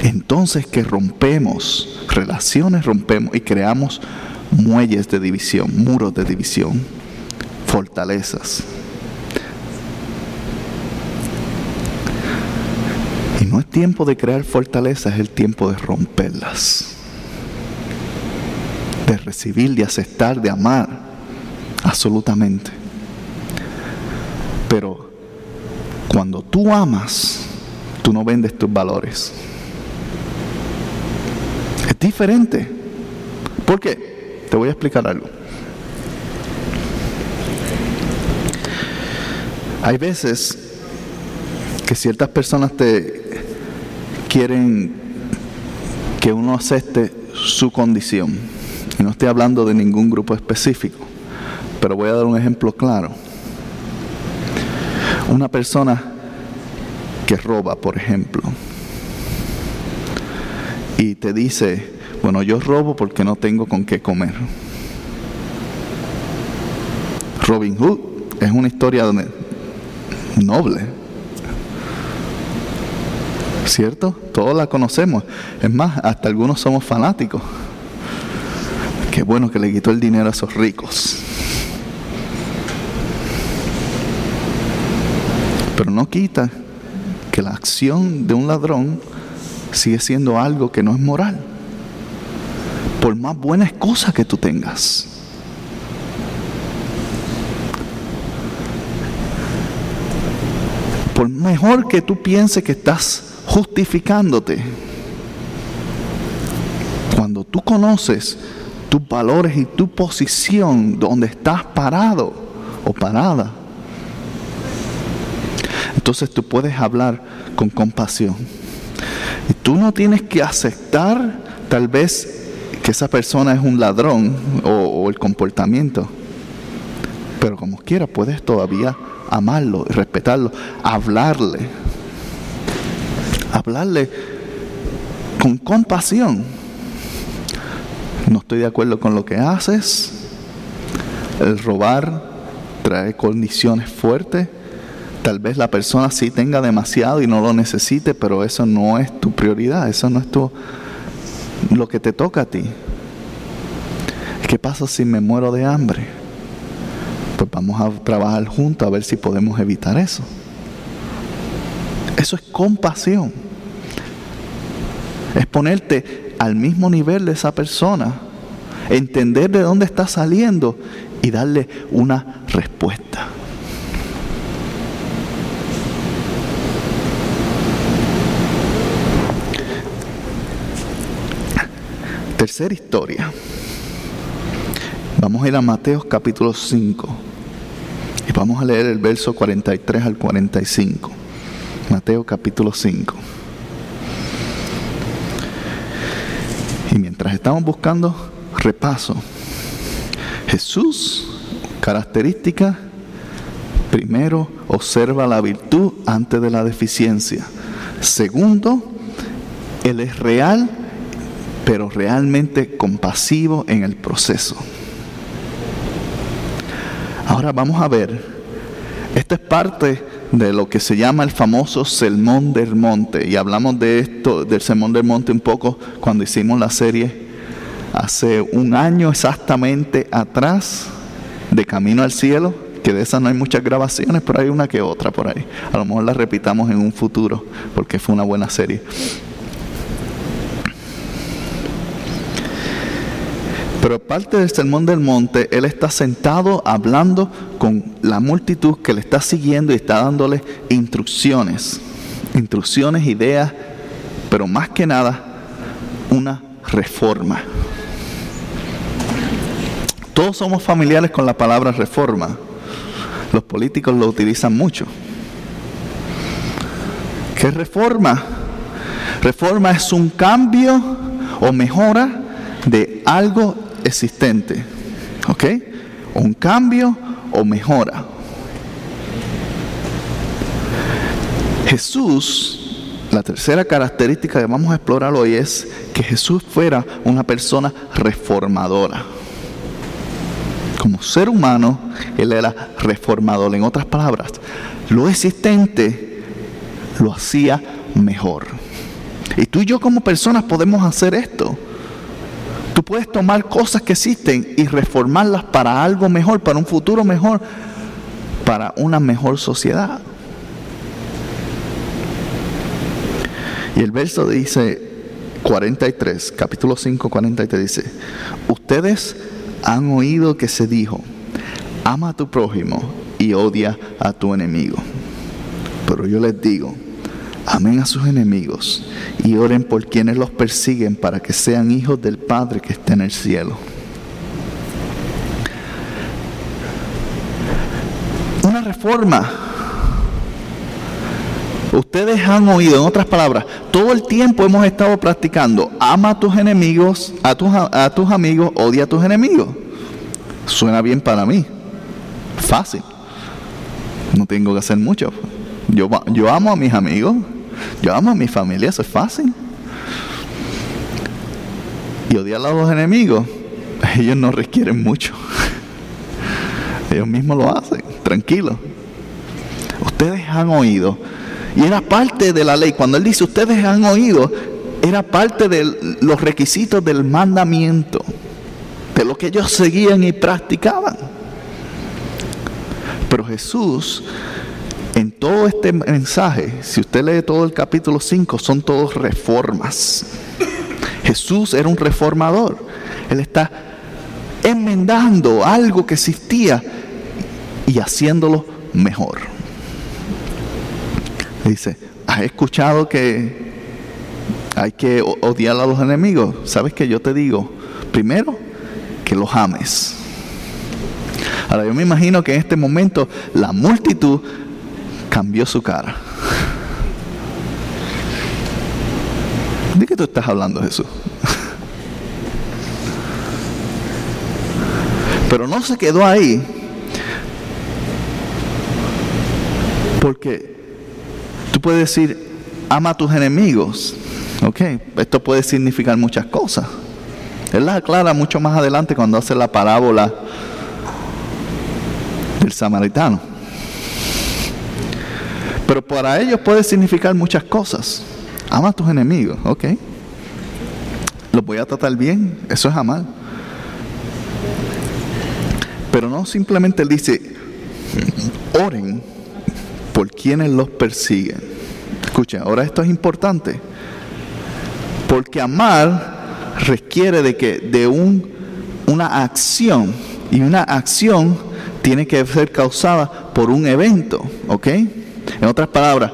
entonces que rompemos relaciones, rompemos y creamos muelles de división, muros de división, fortalezas. Y no es tiempo de crear fortalezas, es el tiempo de romperlas, de recibir, de aceptar, de amar absolutamente. Pero cuando tú amas, tú no vendes tus valores. Es diferente. ¿Por qué? Te voy a explicar algo. Hay veces que ciertas personas te quieren que uno acepte su condición. Y no estoy hablando de ningún grupo específico. Pero voy a dar un ejemplo claro. Una persona que roba, por ejemplo, y te dice, bueno, yo robo porque no tengo con qué comer. Robin Hood es una historia noble, ¿cierto? Todos la conocemos. Es más, hasta algunos somos fanáticos. Qué bueno que le quitó el dinero a esos ricos. Pero no quita que la acción de un ladrón sigue siendo algo que no es moral. Por más buenas cosas que tú tengas. Por mejor que tú pienses que estás justificándote. Cuando tú conoces tus valores y tu posición donde estás parado o parada, entonces tú puedes hablar con compasión. Y tú no tienes que aceptar tal vez que esa persona es un ladrón o, el comportamiento. Pero como quiera, puedes todavía amarlo y respetarlo, hablarle. Hablarle con compasión. No estoy de acuerdo con lo que haces. El robar trae condiciones fuertes Tal vez la persona sí tenga demasiado y no lo necesite, pero eso no es tu prioridad, eso no es tu, lo que te toca a ti. ¿Qué pasa si me muero de hambre? Pues vamos a trabajar juntos a ver si podemos evitar eso. Eso es compasión. Es ponerte al mismo nivel de esa persona, entender de dónde está saliendo y darle una respuesta. Tercera historia. Vamos a ir a Mateo capítulo 5 y vamos a leer el verso 43 al 45. Mateo capítulo 5. Y mientras estamos buscando repaso, Jesús, característica, primero observa la virtud antes de la deficiencia. Segundo, Él es real pero realmente compasivo en el proceso. Ahora vamos a ver, esta es parte de lo que se llama el famoso Sermón del Monte, y hablamos de esto, del Sermón del Monte un poco cuando hicimos la serie hace un año exactamente atrás de Camino al Cielo, que de esa no hay muchas grabaciones, pero hay una que otra por ahí. A lo mejor la repitamos en un futuro, porque fue una buena serie. Pero parte del sermón del monte, él está sentado hablando con la multitud que le está siguiendo y está dándole instrucciones, instrucciones, ideas, pero más que nada una reforma. Todos somos familiares con la palabra reforma. Los políticos lo utilizan mucho. ¿Qué reforma? Reforma es un cambio o mejora de algo existente. ¿Ok? Un cambio o mejora. Jesús, la tercera característica que vamos a explorar hoy es que Jesús fuera una persona reformadora. Como ser humano, Él era reformador. En otras palabras, lo existente lo hacía mejor. Y tú y yo como personas podemos hacer esto. Tú puedes tomar cosas que existen y reformarlas para algo mejor, para un futuro mejor, para una mejor sociedad. Y el verso dice 43, capítulo 5, 43 dice, ustedes han oído que se dijo, ama a tu prójimo y odia a tu enemigo. Pero yo les digo, amen a sus enemigos y oren por quienes los persiguen para que sean hijos del Padre que está en el cielo. Una reforma. Ustedes han oído, en otras palabras, todo el tiempo hemos estado practicando, ama a tus enemigos, a tus, a tus amigos, odia a tus enemigos. Suena bien para mí, fácil. No tengo que hacer mucho. Yo, amo a mis amigos, yo amo a mi familia, eso es fácil. Y odiar a los enemigos, ellos no requieren mucho. Ellos mismos lo hacen, tranquilo. Ustedes han oído. Y era parte de la ley. Cuando él dice ustedes han oído, era parte de los requisitos del mandamiento. De lo que ellos seguían y practicaban. Pero Jesús todo este mensaje, si usted lee todo el capítulo 5, son todos reformas. Jesús era un reformador. Él está enmendando algo que existía y haciéndolo mejor. Dice, ¿has escuchado que hay que odiar a los enemigos? ¿Sabes que yo te digo? Primero, que los ames. Ahora yo me imagino que en este momento la multitud cambió su cara. ¿De qué tú estás hablando, Jesús? Pero no se quedó ahí. Porque tú puedes decir, ama a tus enemigos. Ok, esto puede significar muchas cosas. Él las aclara mucho más adelante cuando hace la parábola del samaritano. Pero para ellos puede significar muchas cosas. Ama a tus enemigos, ok. Los voy a tratar bien, eso es amar. Pero no simplemente él dice, oren por quienes los persiguen. Escuchen, ahora esto es importante. Porque amar requiere de que de un, una acción y una acción tiene que ser causada por un evento, ¿ok? En otras palabras,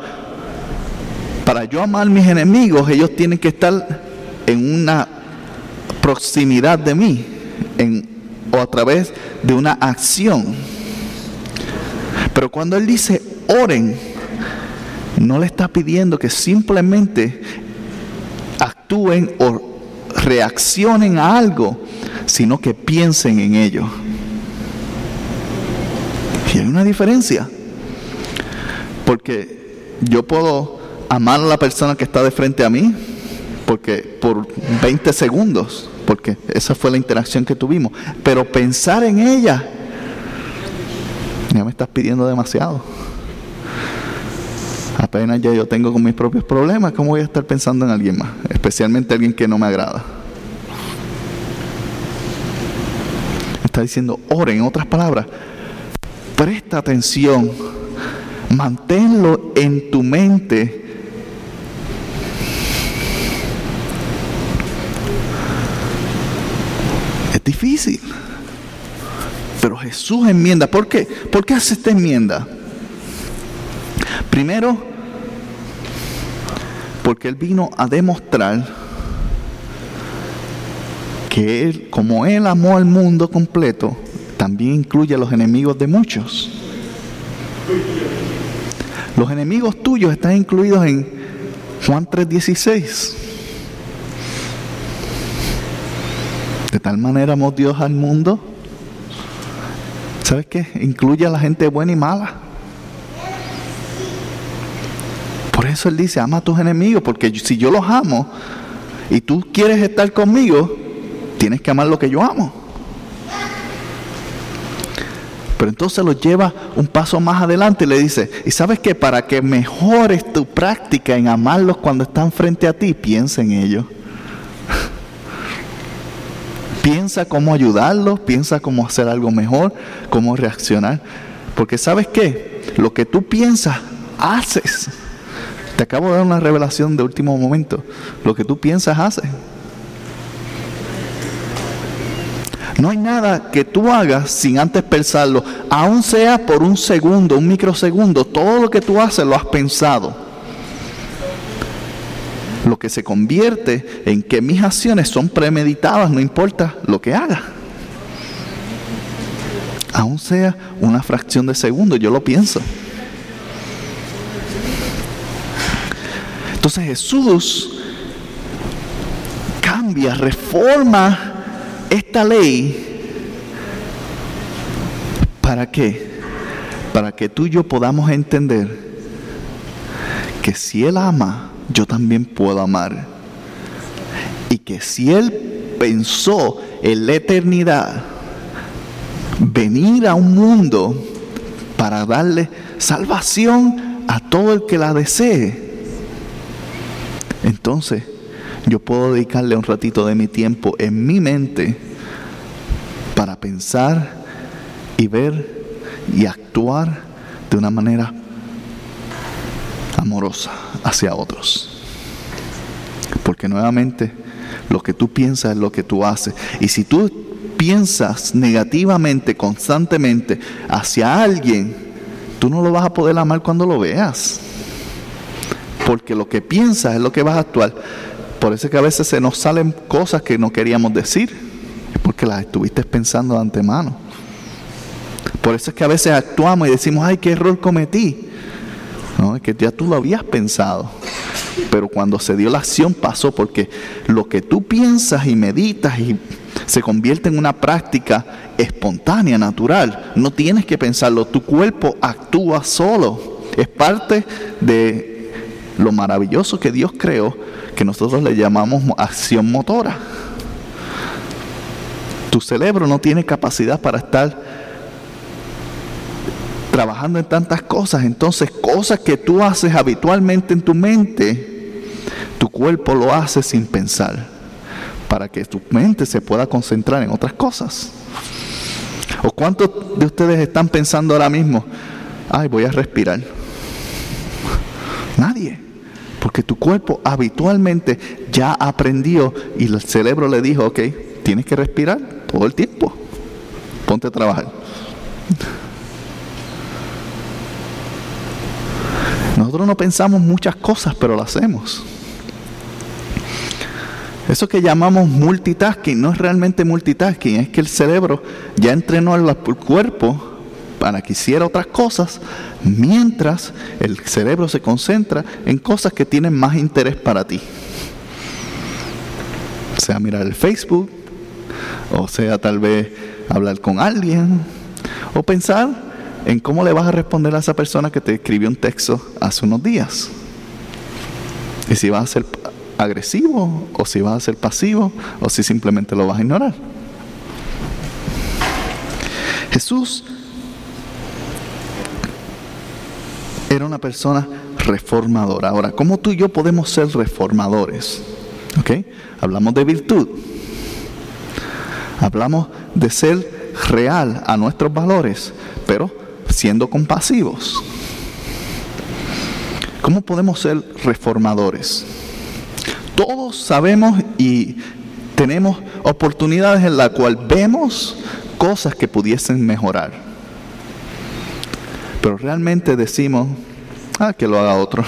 para yo amar mis enemigos, ellos tienen que estar en una proximidad de mí o a través de una acción. Pero cuando Él dice oren, no le está pidiendo que simplemente actúen o reaccionen a algo, sino que piensen en ello. Y hay una diferencia. Porque yo puedo amar a la persona que está de frente a mí, porque por 20 segundos, porque esa fue la interacción que tuvimos. Pero pensar en ella, ya me estás pidiendo demasiado. Apenas ya yo tengo con mis propios problemas, ¿cómo voy a estar pensando en alguien más? Especialmente alguien que no me agrada. Está diciendo, ore, en otras palabras, presta atención Manténlo en tu mente. Es difícil. Pero Jesús enmienda. ¿Por qué? ¿Por qué hace esta enmienda? Primero, porque Él vino a demostrar que Él, como Él amó al mundo completo, también incluye a los enemigos de muchos. Los enemigos tuyos están incluidos en Juan 3:16. De tal manera amó Dios al mundo. ¿Sabes qué? Incluye a la gente buena y mala. Por eso Él dice, ama a tus enemigos, porque si yo los amo y tú quieres estar conmigo, tienes que amar lo que yo amo. Pero entonces lo lleva un paso más adelante y le dice, y sabes que para que mejores tu práctica en amarlos cuando están frente a ti, piensa en ellos. piensa cómo ayudarlos, piensa cómo hacer algo mejor, cómo reaccionar. Porque sabes qué, lo que tú piensas, haces. Te acabo de dar una revelación de último momento. Lo que tú piensas, haces. No hay nada que tú hagas sin antes pensarlo, aun sea por un segundo, un microsegundo, todo lo que tú haces lo has pensado. Lo que se convierte en que mis acciones son premeditadas, no importa lo que haga. Aun sea una fracción de segundo, yo lo pienso. Entonces Jesús cambia, reforma esta ley, ¿para qué? Para que tú y yo podamos entender que si Él ama, yo también puedo amar. Y que si Él pensó en la eternidad, venir a un mundo para darle salvación a todo el que la desee, entonces yo puedo dedicarle un ratito de mi tiempo en mi mente para pensar y ver y actuar de una manera amorosa hacia otros. Porque nuevamente lo que tú piensas es lo que tú haces. Y si tú piensas negativamente constantemente hacia alguien, tú no lo vas a poder amar cuando lo veas. Porque lo que piensas es lo que vas a actuar. Por eso es que a veces se nos salen cosas que no queríamos decir, porque las estuviste pensando de antemano. Por eso es que a veces actuamos y decimos, ay, qué error cometí. No, es que ya tú lo habías pensado. Pero cuando se dio la acción pasó porque lo que tú piensas y meditas y se convierte en una práctica espontánea, natural. No tienes que pensarlo, tu cuerpo actúa solo. Es parte de lo maravilloso que Dios creó que nosotros le llamamos acción motora. Tu cerebro no tiene capacidad para estar trabajando en tantas cosas, entonces cosas que tú haces habitualmente en tu mente, tu cuerpo lo hace sin pensar, para que tu mente se pueda concentrar en otras cosas. ¿O cuántos de ustedes están pensando ahora mismo, ay, voy a respirar? Nadie. Porque tu cuerpo habitualmente ya aprendió y el cerebro le dijo, ok, tienes que respirar todo el tiempo. Ponte a trabajar. Nosotros no pensamos muchas cosas, pero lo hacemos. Eso que llamamos multitasking no es realmente multitasking, es que el cerebro ya entrenó al cuerpo para que hiciera otras cosas, mientras el cerebro se concentra en cosas que tienen más interés para ti. Sea mirar el Facebook, o sea tal vez hablar con alguien, o pensar en cómo le vas a responder a esa persona que te escribió un texto hace unos días. Y si vas a ser agresivo, o si vas a ser pasivo, o si simplemente lo vas a ignorar. Jesús era una persona reformadora. Ahora, ¿cómo tú y yo podemos ser reformadores? ¿Ok? Hablamos de virtud. Hablamos de ser real a nuestros valores, pero siendo compasivos. ¿Cómo podemos ser reformadores? Todos sabemos y tenemos oportunidades en las cuales vemos cosas que pudiesen mejorar. Pero realmente decimos, ah, que lo haga otro.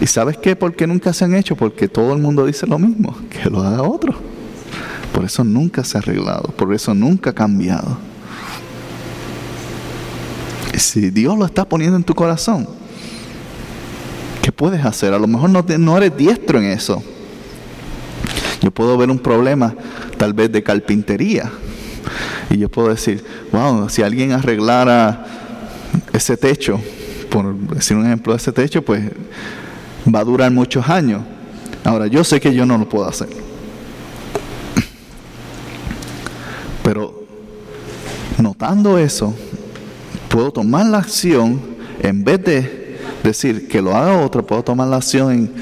¿Y sabes qué? ¿Por qué nunca se han hecho? Porque todo el mundo dice lo mismo, que lo haga otro. Por eso nunca se ha arreglado, por eso nunca ha cambiado. Y si Dios lo está poniendo en tu corazón, puedes hacer. A lo mejor no, no eres diestro en eso. Yo puedo ver un problema tal vez de carpintería. Y yo puedo decir, wow, si alguien arreglara ese techo, por decir un ejemplo de ese techo, pues va a durar muchos años. Ahora, yo sé que yo no lo puedo hacer. Pero notando eso, puedo tomar la acción en vez de decir que lo haga otro, puedo tomar la acción en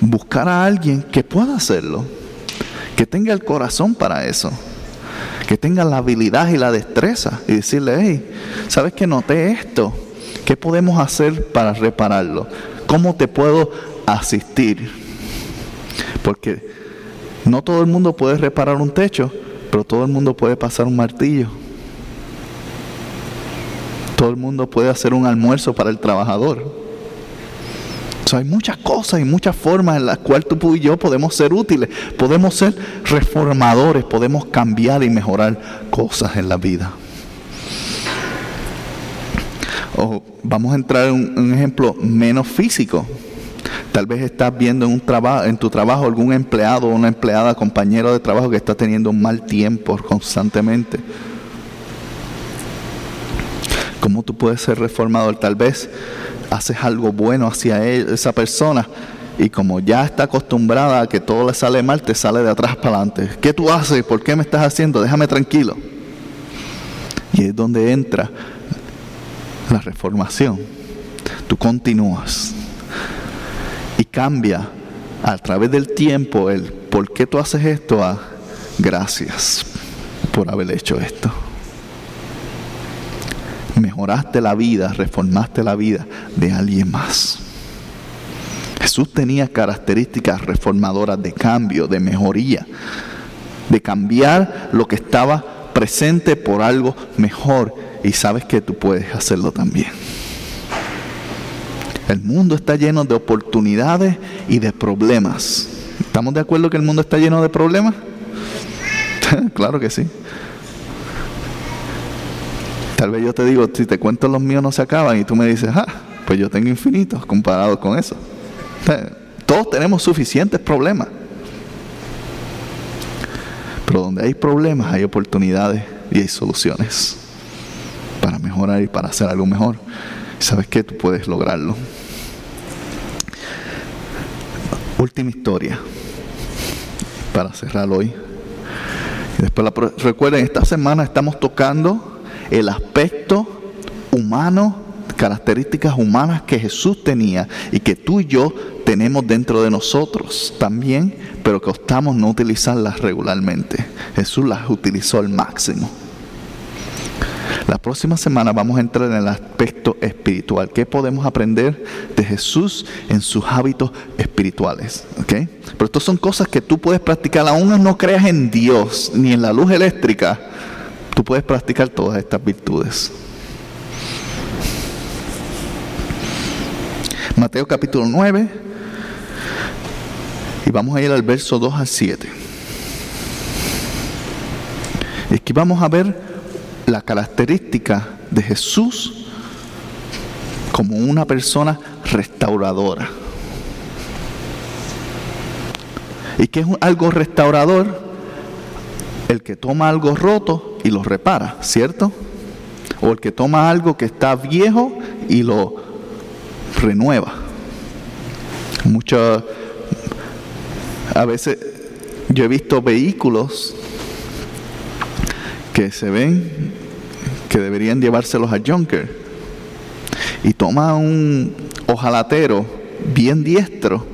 buscar a alguien que pueda hacerlo, que tenga el corazón para eso, que tenga la habilidad y la destreza y decirle, hey, ¿sabes que noté esto? ¿Qué podemos hacer para repararlo? ¿Cómo te puedo asistir? Porque no todo el mundo puede reparar un techo, pero todo el mundo puede pasar un martillo. Todo el mundo puede hacer un almuerzo para el trabajador. Hay muchas cosas y muchas formas en las cuales tú y yo podemos ser útiles, podemos ser reformadores, podemos cambiar y mejorar cosas en la vida. O vamos a entrar en un ejemplo menos físico. Tal vez estás viendo en, en tu trabajo algún empleado una empleada, compañero de trabajo que está teniendo un mal tiempo constantemente. ¿Cómo tú puedes ser reformador? Tal vez haces algo bueno hacia esa persona y como ya está acostumbrada a que todo le sale mal, te sale de atrás para adelante. ¿Qué tú haces? ¿Por qué me estás haciendo? Déjame tranquilo. Y es donde entra la reformación. Tú continúas y cambia a través del tiempo el por qué tú haces esto a gracias por haber hecho esto. Mejoraste la vida, reformaste la vida de alguien más. Jesús tenía características reformadoras de cambio, de mejoría, de cambiar lo que estaba presente por algo mejor. Y sabes que tú puedes hacerlo también. El mundo está lleno de oportunidades y de problemas. ¿Estamos de acuerdo que el mundo está lleno de problemas? claro que sí. Tal vez yo te digo, si te cuento los míos no se acaban y tú me dices, ah, pues yo tengo infinitos comparados con eso. Todos tenemos suficientes problemas. Pero donde hay problemas hay oportunidades y hay soluciones para mejorar y para hacer algo mejor. ¿Sabes qué? Tú puedes lograrlo. Última historia para cerrar hoy. después recuerden, esta semana estamos tocando el aspecto humano, características humanas que Jesús tenía y que tú y yo tenemos dentro de nosotros también, pero que optamos no utilizarlas regularmente. Jesús las utilizó al máximo. La próxima semana vamos a entrar en el aspecto espiritual. ¿Qué podemos aprender de Jesús en sus hábitos espirituales? ¿Okay? Pero estas son cosas que tú puedes practicar, aún no creas en Dios ni en la luz eléctrica. Tú puedes practicar todas estas virtudes. Mateo capítulo 9. Y vamos a ir al verso 2 al 7. Y aquí vamos a ver la característica de Jesús como una persona restauradora. ¿Y qué es algo restaurador? El que toma algo roto y lo repara, ¿cierto? O el que toma algo que está viejo y lo renueva. Muchas, a veces yo he visto vehículos que se ven que deberían llevárselos a Junker. Y toma un ojalatero bien diestro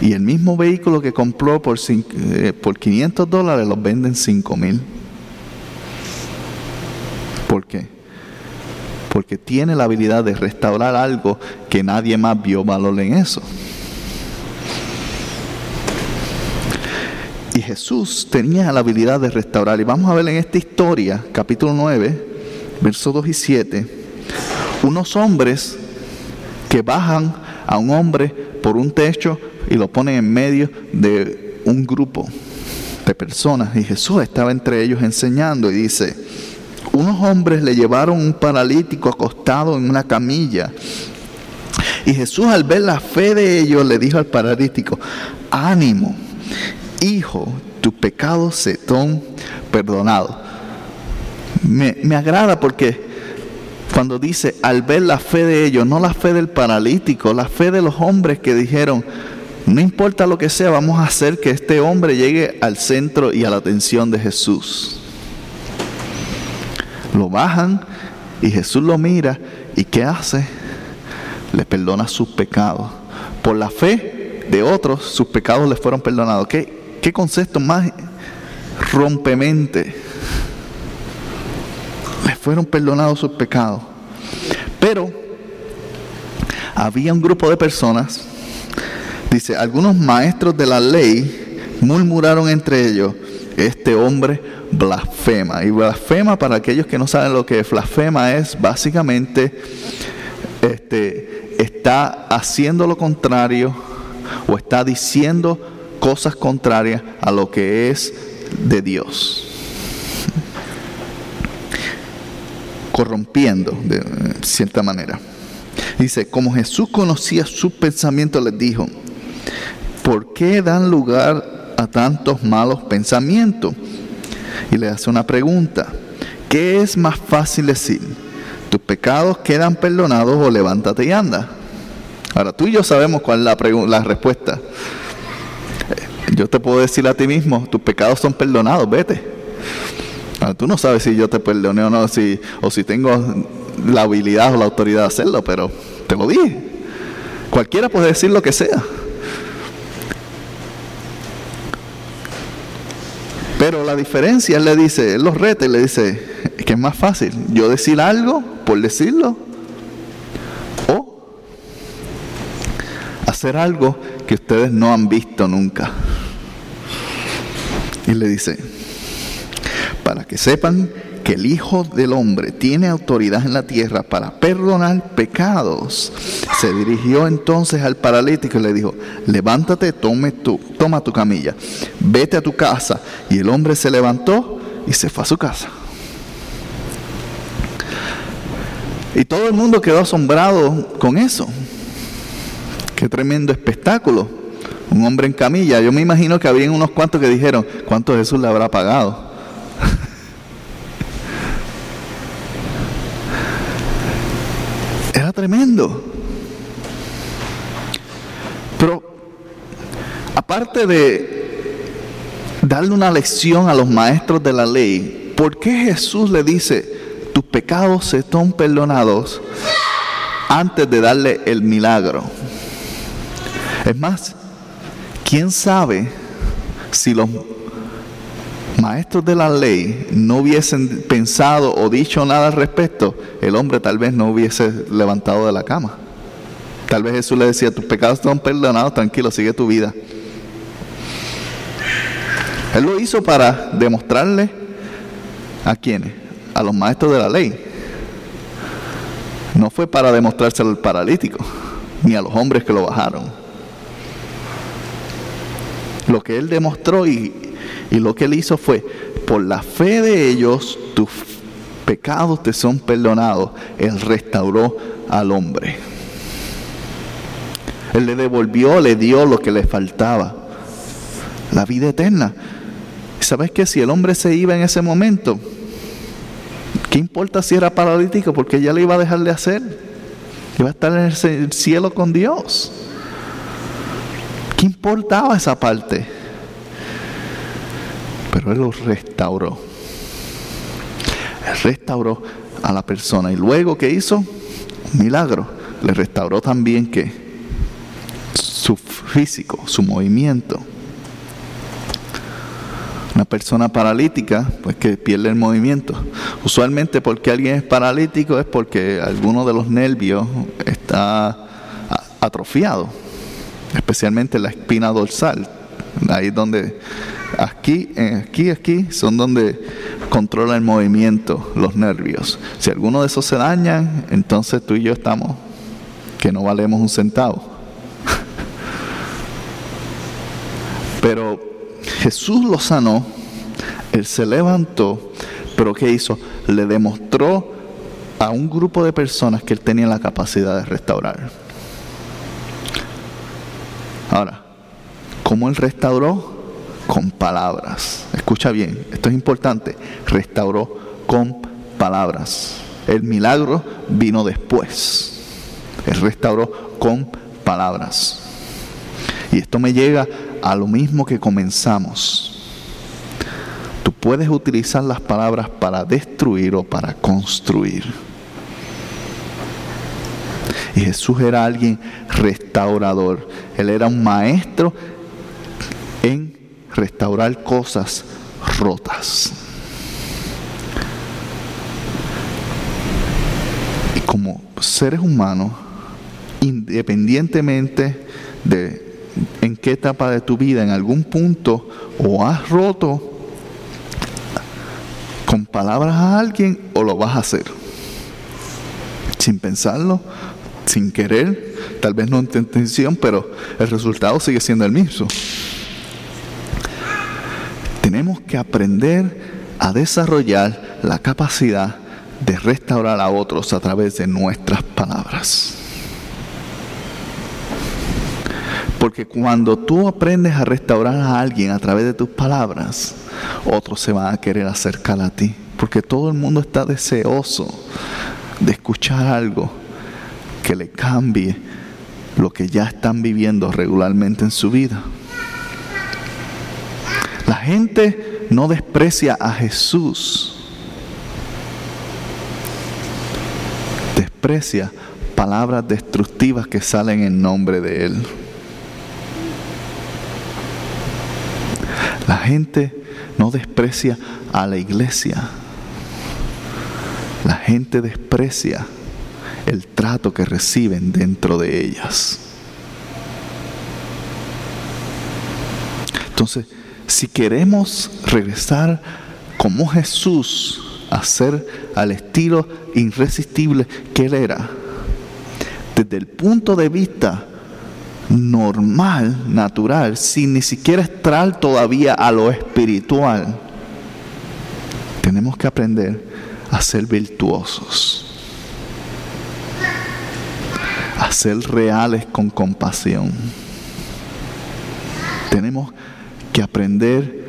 y el mismo vehículo que compró por, eh, por 500 dólares los venden 5 mil. ¿Por qué? Porque tiene la habilidad de restaurar algo que nadie más vio valor en eso. Y Jesús tenía la habilidad de restaurar. Y vamos a ver en esta historia, capítulo 9, versos 2 y 7, unos hombres que bajan a un hombre por un techo y lo ponen en medio de un grupo de personas. Y Jesús estaba entre ellos enseñando y dice, unos hombres le llevaron un paralítico acostado en una camilla Y Jesús al ver la fe de ellos le dijo al paralítico, ánimo, hijo, tus pecados se son perdonados. Me, me agrada porque cuando dice al ver la fe de ellos, no la fe del paralítico, la fe de los hombres que dijeron, no importa lo que sea, vamos a hacer que este hombre llegue al centro y a la atención de Jesús. Lo bajan y Jesús lo mira y ¿qué hace? Le perdona sus pecados. Por la fe de otros, sus pecados les fueron perdonados. ¿Qué, qué concepto más rompemente? Les fueron perdonados sus pecados. Pero había un grupo de personas Dice, algunos maestros de la ley murmuraron entre ellos, este hombre blasfema. Y blasfema, para aquellos que no saben lo que es blasfema, es básicamente, este, está haciendo lo contrario o está diciendo cosas contrarias a lo que es de Dios. Corrompiendo de cierta manera. Dice, como Jesús conocía sus pensamientos, les dijo, ¿por qué dan lugar a tantos malos pensamientos? Y le hace una pregunta, ¿qué es más fácil decir? ¿Tus pecados quedan perdonados o levántate y anda? Ahora tú y yo sabemos cuál es la, la respuesta. Yo te puedo decir a ti mismo, tus pecados son perdonados, vete. Ahora, tú no sabes si yo te perdoné o no, si, o si tengo la habilidad o la autoridad de hacerlo, pero te lo dije. Cualquiera puede decir lo que sea. Pero la diferencia, él le dice, él los reta y le dice, que es más fácil, yo decir algo por decirlo, o hacer algo que ustedes no han visto nunca. Y le dice, para que sepan que el Hijo del Hombre tiene autoridad en la tierra para perdonar pecados. Se dirigió entonces al paralítico y le dijo, levántate, tome tu, toma tu camilla, vete a tu casa. Y el hombre se levantó y se fue a su casa. Y todo el mundo quedó asombrado con eso. Qué tremendo espectáculo. Un hombre en camilla. Yo me imagino que había unos cuantos que dijeron, ¿cuánto Jesús le habrá pagado? Tremendo. Pero aparte de darle una lección a los maestros de la ley, ¿por qué Jesús le dice, tus pecados se están perdonados antes de darle el milagro? Es más, ¿quién sabe si los maestros de la ley no hubiesen pensado o dicho nada al respecto, el hombre tal vez no hubiese levantado de la cama. Tal vez Jesús le decía, tus pecados están perdonados, tranquilo, sigue tu vida. Él lo hizo para demostrarle a quienes, a los maestros de la ley. No fue para demostrárselo al paralítico, ni a los hombres que lo bajaron. Lo que él demostró y y lo que él hizo fue, por la fe de ellos, tus pecados te son perdonados. Él restauró al hombre. Él le devolvió, le dio lo que le faltaba. La vida eterna. ¿Sabes qué? Si el hombre se iba en ese momento, ¿qué importa si era paralítico? Porque ya le iba a dejar de hacer. Iba a estar en el cielo con Dios. ¿Qué importaba esa parte? Pero restauró. Restauró a la persona. Y luego, ¿qué hizo? Un milagro. Le restauró también que su físico, su movimiento. Una persona paralítica, pues que pierde el movimiento. Usualmente porque alguien es paralítico es porque alguno de los nervios está atrofiado, especialmente la espina dorsal, ahí donde Aquí, aquí, aquí son donde controla el movimiento, los nervios. Si alguno de esos se dañan, entonces tú y yo estamos que no valemos un centavo. Pero Jesús lo sanó, él se levantó, pero ¿qué hizo? Le demostró a un grupo de personas que él tenía la capacidad de restaurar. Ahora, ¿cómo Él restauró? Con palabras. Escucha bien, esto es importante. Restauró con palabras. El milagro vino después. Él restauró con palabras. Y esto me llega a lo mismo que comenzamos. Tú puedes utilizar las palabras para destruir o para construir. Y Jesús era alguien restaurador. Él era un maestro en restaurar cosas rotas. Y como seres humanos, independientemente de en qué etapa de tu vida, en algún punto, o has roto con palabras a alguien o lo vas a hacer. Sin pensarlo, sin querer, tal vez no en intención, pero el resultado sigue siendo el mismo. Tenemos que aprender a desarrollar la capacidad de restaurar a otros a través de nuestras palabras. Porque cuando tú aprendes a restaurar a alguien a través de tus palabras, otros se van a querer acercar a ti. Porque todo el mundo está deseoso de escuchar algo que le cambie lo que ya están viviendo regularmente en su vida. La gente no desprecia a Jesús. Desprecia palabras destructivas que salen en nombre de Él. La gente no desprecia a la iglesia. La gente desprecia el trato que reciben dentro de ellas. Entonces, si queremos regresar como Jesús a ser al estilo irresistible que Él era, desde el punto de vista normal, natural, sin ni siquiera entrar todavía a lo espiritual, tenemos que aprender a ser virtuosos, a ser reales con compasión. Tenemos que aprender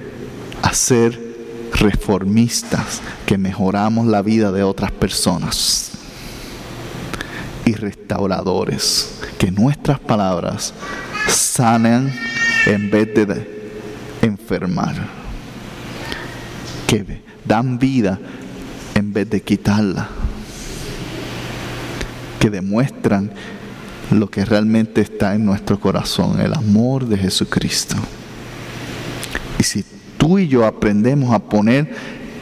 a ser reformistas, que mejoramos la vida de otras personas. Y restauradores, que nuestras palabras sanen en vez de enfermar, que dan vida en vez de quitarla, que demuestran lo que realmente está en nuestro corazón, el amor de Jesucristo. Si tú y yo aprendemos a poner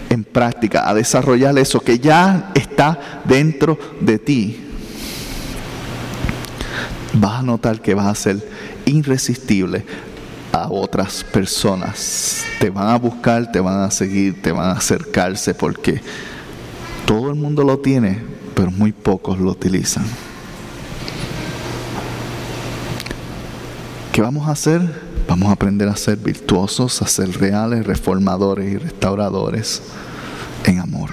en práctica, a desarrollar eso que ya está dentro de ti, vas a notar que vas a ser irresistible a otras personas. Te van a buscar, te van a seguir, te van a acercarse porque todo el mundo lo tiene, pero muy pocos lo utilizan. ¿Qué vamos a hacer? Vamos a aprender a ser virtuosos, a ser reales, reformadores y restauradores en amor.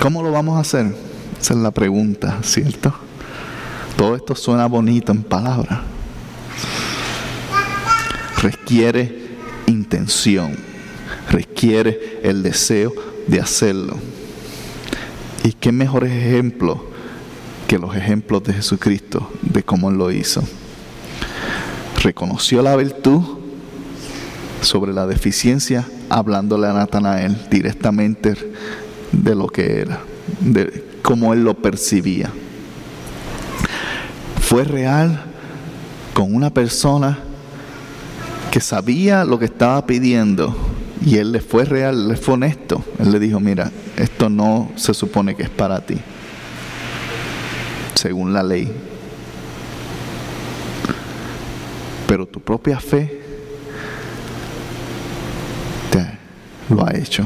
¿Cómo lo vamos a hacer? Esa es la pregunta, ¿cierto? Todo esto suena bonito en palabras. Requiere intención, requiere el deseo de hacerlo. ¿Y qué mejor ejemplo que los ejemplos de Jesucristo de cómo lo hizo? Reconoció la virtud sobre la deficiencia hablándole a Natanael directamente de lo que era, de cómo Él lo percibía fue real con una persona que sabía lo que estaba pidiendo y él le fue real, le fue honesto. Él le dijo, mira, esto no se supone que es para ti, según la ley. Pero tu propia fe te lo ha hecho.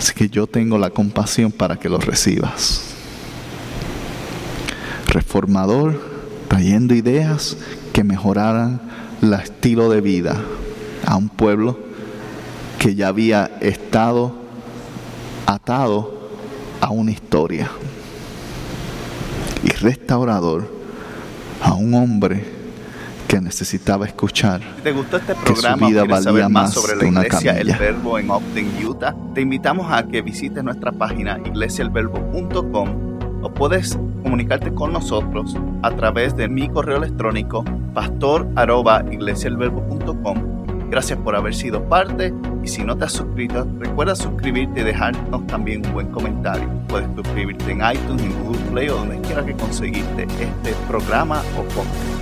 Así que yo tengo la compasión para que lo recibas reformador, trayendo ideas que mejoraran el estilo de vida a un pueblo que ya había estado atado a una historia. Y restaurador, a un hombre que necesitaba escuchar. Si te gustó este programa vida o quieres valía saber más sobre que la iglesia El camilla. Verbo en Ogden, Utah, te invitamos a que visites nuestra página iglesiaelverbo.com o puedes comunicarte con nosotros a través de mi correo electrónico pastor@iglesiaelverbo.com. Gracias por haber sido parte y si no te has suscrito, recuerda suscribirte y dejarnos también un buen comentario. Puedes suscribirte en iTunes, en Google Play o donde quiera que conseguiste este programa o podcast.